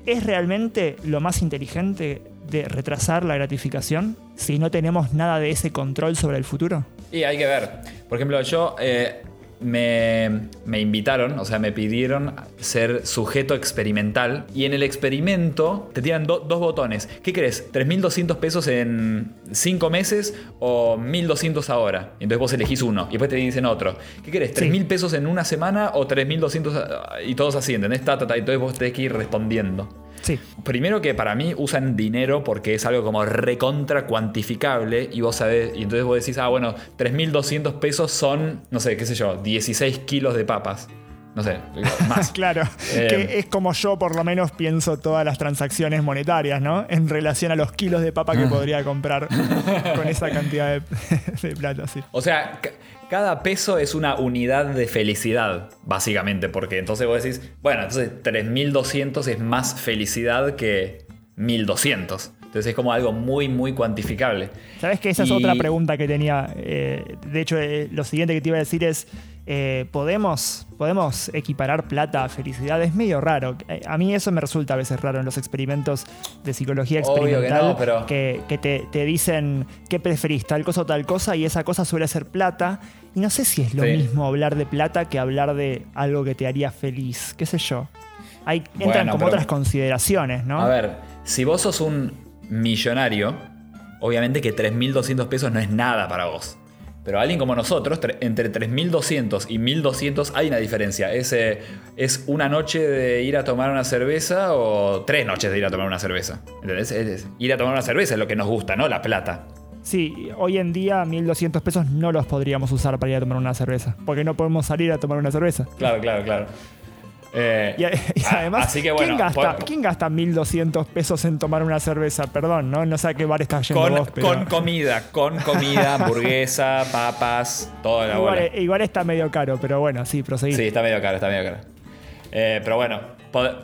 ¿es realmente lo más inteligente de retrasar la gratificación si no tenemos nada de ese control sobre el futuro? Y hay que ver. Por ejemplo, yo eh, me, me invitaron, o sea, me pidieron ser sujeto experimental. Y en el experimento te tiran do- dos botones. ¿Qué crees? ¿3.200 pesos en 5 meses o 1.200 ahora? Y entonces vos elegís uno. Y después te dicen otro. ¿Qué? Sí. ¿3.000 pesos en una semana o 3.200? Y todos así, ¿entendés? Ta, ta, ta, y entonces vos tenés que ir respondiendo. Sí. Primero que para mí usan dinero porque es algo como recontra cuantificable y vos sabés, y entonces vos decís, ah, bueno, 3.200 pesos son, no sé, qué sé yo, 16 kilos de papas. No sé, más. Claro, Eh, que es como yo por lo menos pienso todas las transacciones monetarias, ¿no? En relación a los kilos de papa que podría comprar con esa cantidad de, de plata, sí. O sea, cada peso es una unidad de felicidad, básicamente, porque entonces vos decís, bueno, entonces 3.200 es más felicidad que 1.200. Entonces es como algo muy, muy cuantificable. Sabes que esa es otra pregunta que tenía. eh, de hecho, eh, lo siguiente que te iba a decir es: eh, ¿podemos, ¿podemos equiparar plata a felicidad? Es medio raro. A mí eso me resulta a veces raro en los experimentos de psicología que experimental. no, pero- que, que te, te dicen qué preferís, tal cosa o tal cosa, y esa cosa suele ser plata. Y no sé si es lo Sí. mismo hablar de plata que hablar de algo que te haría feliz. ¿Qué sé yo? Hay, entran Bueno, como otras consideraciones, ¿no? A ver, si vos sos un millonario, obviamente que 3.200 pesos no es nada para vos. Pero alguien como nosotros, tre- entre 3.200 y 1.200 hay una diferencia. Es, eh, es una noche de ir a tomar una cerveza o tres noches de ir a tomar una cerveza. ¿Entendés? Es- es- ir a tomar una cerveza es lo que nos gusta, ¿no? La plata. Sí, hoy en día 1200 pesos no los podríamos usar para ir a tomar una cerveza, porque no podemos salir a tomar una cerveza. Claro, claro, claro. Eh, Y, además, así que bueno, ¿quién, gasta, por- ¿quién gasta 1200 pesos en tomar una cerveza? Perdón, ¿no? No sé a qué bar estás yendo con, vos, pero con comida, con comida, hamburguesa, papas, toda la bola. igual, igual está medio caro, pero bueno, sí, proseguí. Sí, está medio caro, está medio caro. Eh, pero bueno,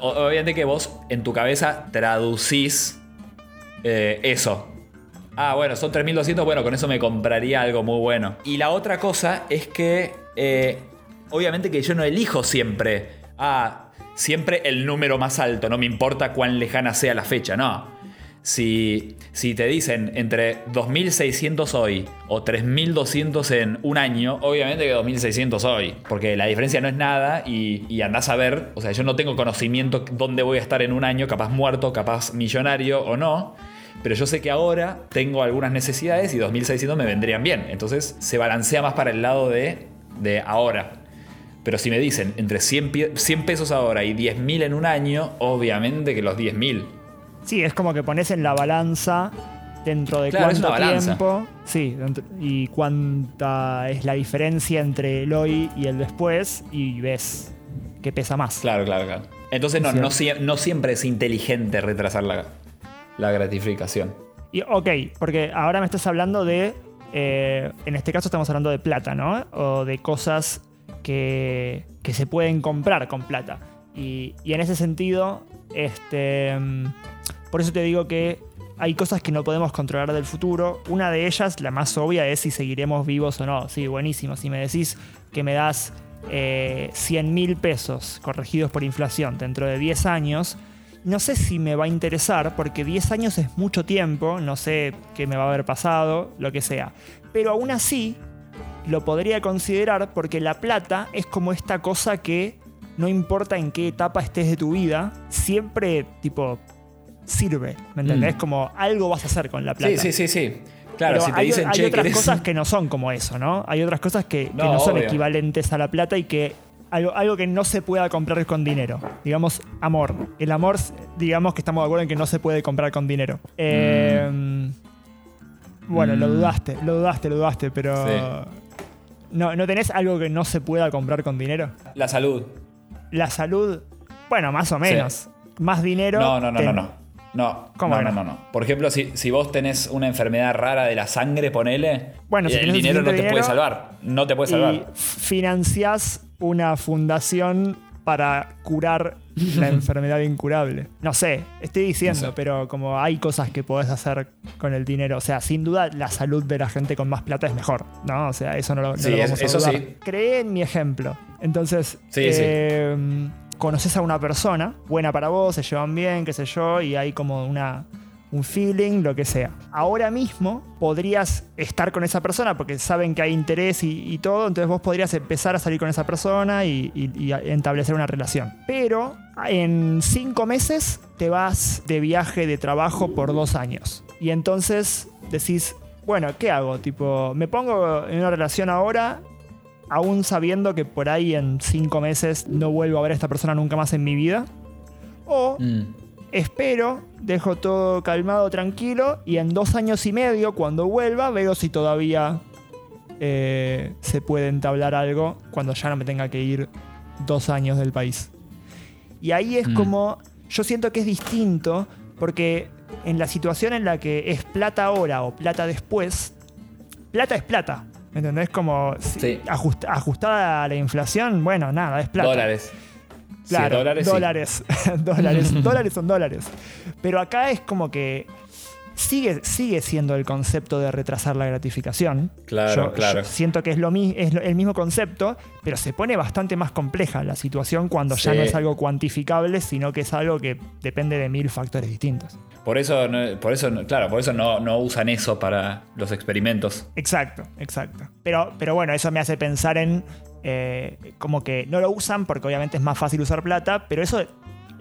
obviamente que vos en tu cabeza traducís eh, eso. Ah, bueno, son 3.200, bueno, con eso me compraría algo muy bueno. Y la otra cosa es que, eh, obviamente que yo no elijo siempre, ah, siempre el número más alto, no me importa cuán lejana sea la fecha, no. Si, si te dicen entre 2.600 hoy o 3.200 en un año, obviamente que 2.600 hoy, porque la diferencia no es nada y, y andás a ver, o sea, yo no tengo conocimiento dónde voy a estar en un año, capaz muerto, capaz millonario o no, pero yo sé que ahora tengo algunas necesidades y 2.600 me vendrían bien, entonces se balancea más para el lado de, de ahora. Pero si me dicen entre 100, pie- 100 pesos ahora y 10.000 en un año, obviamente que los 10.000. Sí, es como que pones en la balanza dentro de Claro, cuánto tiempo. Sí, y cuánta es la diferencia entre el hoy y el después, y ves que pesa más. Claro, claro, claro. Entonces no, no, no siempre es inteligente retrasar la, la gratificación. Y, ok, porque ahora me estás hablando de, eh, en este caso estamos hablando de plata, ¿no? O de cosas que, que se pueden comprar con plata. Y, y, en ese sentido, este, mm, por eso te digo que hay cosas que no podemos controlar del futuro. Una de ellas, la más obvia, es si seguiremos vivos o no. Sí, buenísimo. Si me decís que me das eh, 100 mil pesos corregidos por inflación dentro de 10 años, no sé si me va a interesar porque 10 años es mucho tiempo, no sé qué me va a haber pasado, lo que sea. Pero aún así, lo podría considerar porque la plata es como esta cosa que no importa en qué etapa estés de tu vida, siempre tipo sirve, ¿me entendés? Mm. Como algo vas a hacer con la plata. Sí, sí, sí, sí. Claro, si te hay, dicen, hay otras cosas que no son como eso, ¿no? Hay otras cosas que no, son equivalentes a la plata y que algo, algo, que no se pueda comprar con dinero. Digamos, amor. El amor, digamos que estamos de acuerdo en que no se puede comprar con dinero. Em, bueno, lo mm. dudaste, lo dudaste, lo dudaste, pero... No, ¿No tenés algo que no se pueda comprar con dinero? La salud. La salud, bueno, más o menos. Más dinero. No, no, no, no, no. No, no, no, no, Por ejemplo, si, si, vos tenés una enfermedad rara de la sangre, ponele, bueno, el dinero no te puede salvar. No te puede salvar. Y financiás una fundación para curar la enfermedad incurable. No sé, estoy diciendo, pero como hay cosas que podés hacer con el dinero. O sea, sin duda la salud de la gente con más plata es mejor, ¿no? O sea, eso no lo, sí, vamos eso sí. Creé en mi ejemplo. Entonces, sí eh, conoces a una persona, buena para vos, se llevan bien, qué sé yo, y hay como una, un feeling, lo que sea. Ahora mismo podrías estar con esa persona porque saben que hay interés y, todo, entonces vos podrías empezar a salir con esa persona y, establecer una relación. Pero en cinco meses te vas de viaje de trabajo por dos años. Y entonces decís, bueno, ¿qué hago? Tipo, me pongo en una relación ahora aún sabiendo que por ahí en cinco meses no vuelvo a ver a esta persona nunca más en mi vida. O mm. Espero, dejo todo calmado, tranquilo, y en dos años y medio, cuando vuelva, veo si todavía eh, se puede entablar algo cuando ya no me tenga que ir dos años del país. Y ahí es mm. como, yo siento que es distinto, porque en la situación en la que es plata ahora o plata después, plata es plata. ¿Me entendés? Como ajustada a la inflación, bueno, nada, es plata. Dólares. Claro, dólares. Dólares. dólares. dólares son dólares. Pero acá es como que sigue, sigue siendo el concepto de retrasar la gratificación. Claro, claro. siento que es, lo, es el mismo concepto, pero se pone bastante más compleja la situación cuando ya no es algo cuantificable, sino que es algo que depende de mil factores distintos. Por eso, por eso claro, por eso no, usan eso para los experimentos. Exacto, exacto. Pero, pero bueno, eso me hace pensar en eh, como que no lo usan porque obviamente es más fácil usar plata, pero eso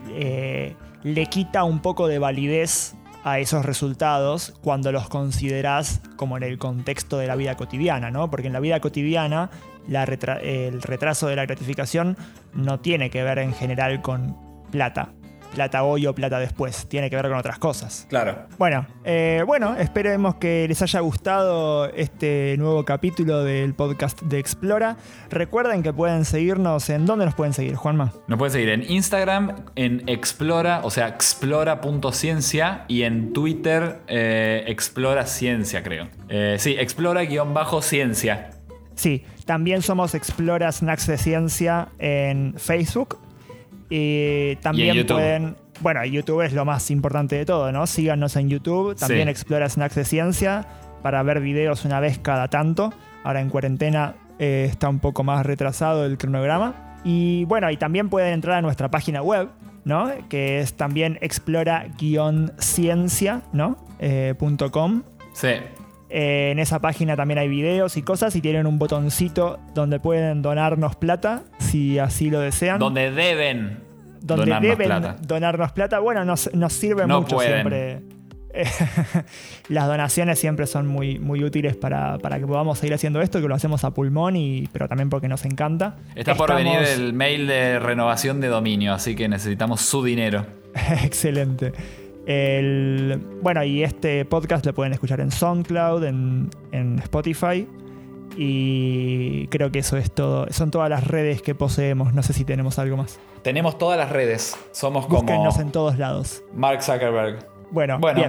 eh, le quita un poco de validez a esos resultados cuando los consideras como en el contexto de la vida cotidiana, ¿no? Porque en la vida cotidiana el retraso de la gratificación no tiene que ver en general con plata plata hoy o plata después. Tiene que ver con otras cosas. Claro. Bueno, eh, bueno, esperemos que les haya gustado este nuevo capítulo del podcast de Explora. Recuerden que pueden seguirnos en dónde nos pueden seguir, Juanma. Nos pueden seguir en Instagram, en Explora, o sea, explora.ciencia y en Twitter, eh, Explora Ciencia, creo. Eh, sí, explora-ciencia. Sí, también somos Explora Snacks de Ciencia en Facebook y también pueden. Bueno, YouTube es lo más importante de todo, ¿no? Síganos en YouTube. También explora Snacks de Ciencia para ver videos una vez cada tanto. Ahora en cuarentena eh, está un poco más retrasado el cronograma. Y bueno, y también pueden entrar a nuestra página web, ¿no? Que es también explora-ciencia, ¿no? Eh, sí. Eh, en esa página también hay videos y cosas y tienen un botoncito donde pueden donarnos plata si así lo desean. Donde deben. Donde donarnos deben plata. donarnos plata. Bueno, nos, sirve mucho siempre. Las donaciones siempre son muy, muy útiles para, que podamos seguir haciendo esto, que lo hacemos a pulmón, y, pero también porque nos encanta. Está por venir el mail de renovación de dominio, así que necesitamos su dinero. Excelente. El, bueno, y este podcast lo pueden escuchar en SoundCloud, en, Spotify. Y creo que eso es todo. Son todas las redes que poseemos. No sé si tenemos algo más. Tenemos todas las redes. Somos como Búsquennos en todos lados. Mark Zuckerberg. Bueno, Bueno,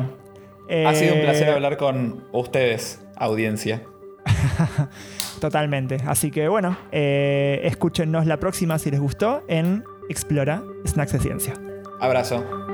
bien. Ha sido un placer Eh, hablar con ustedes, audiencia. Totalmente. Así que bueno, eh, escúchenos la próxima si les gustó en Explora Snacks de Ciencia. Abrazo.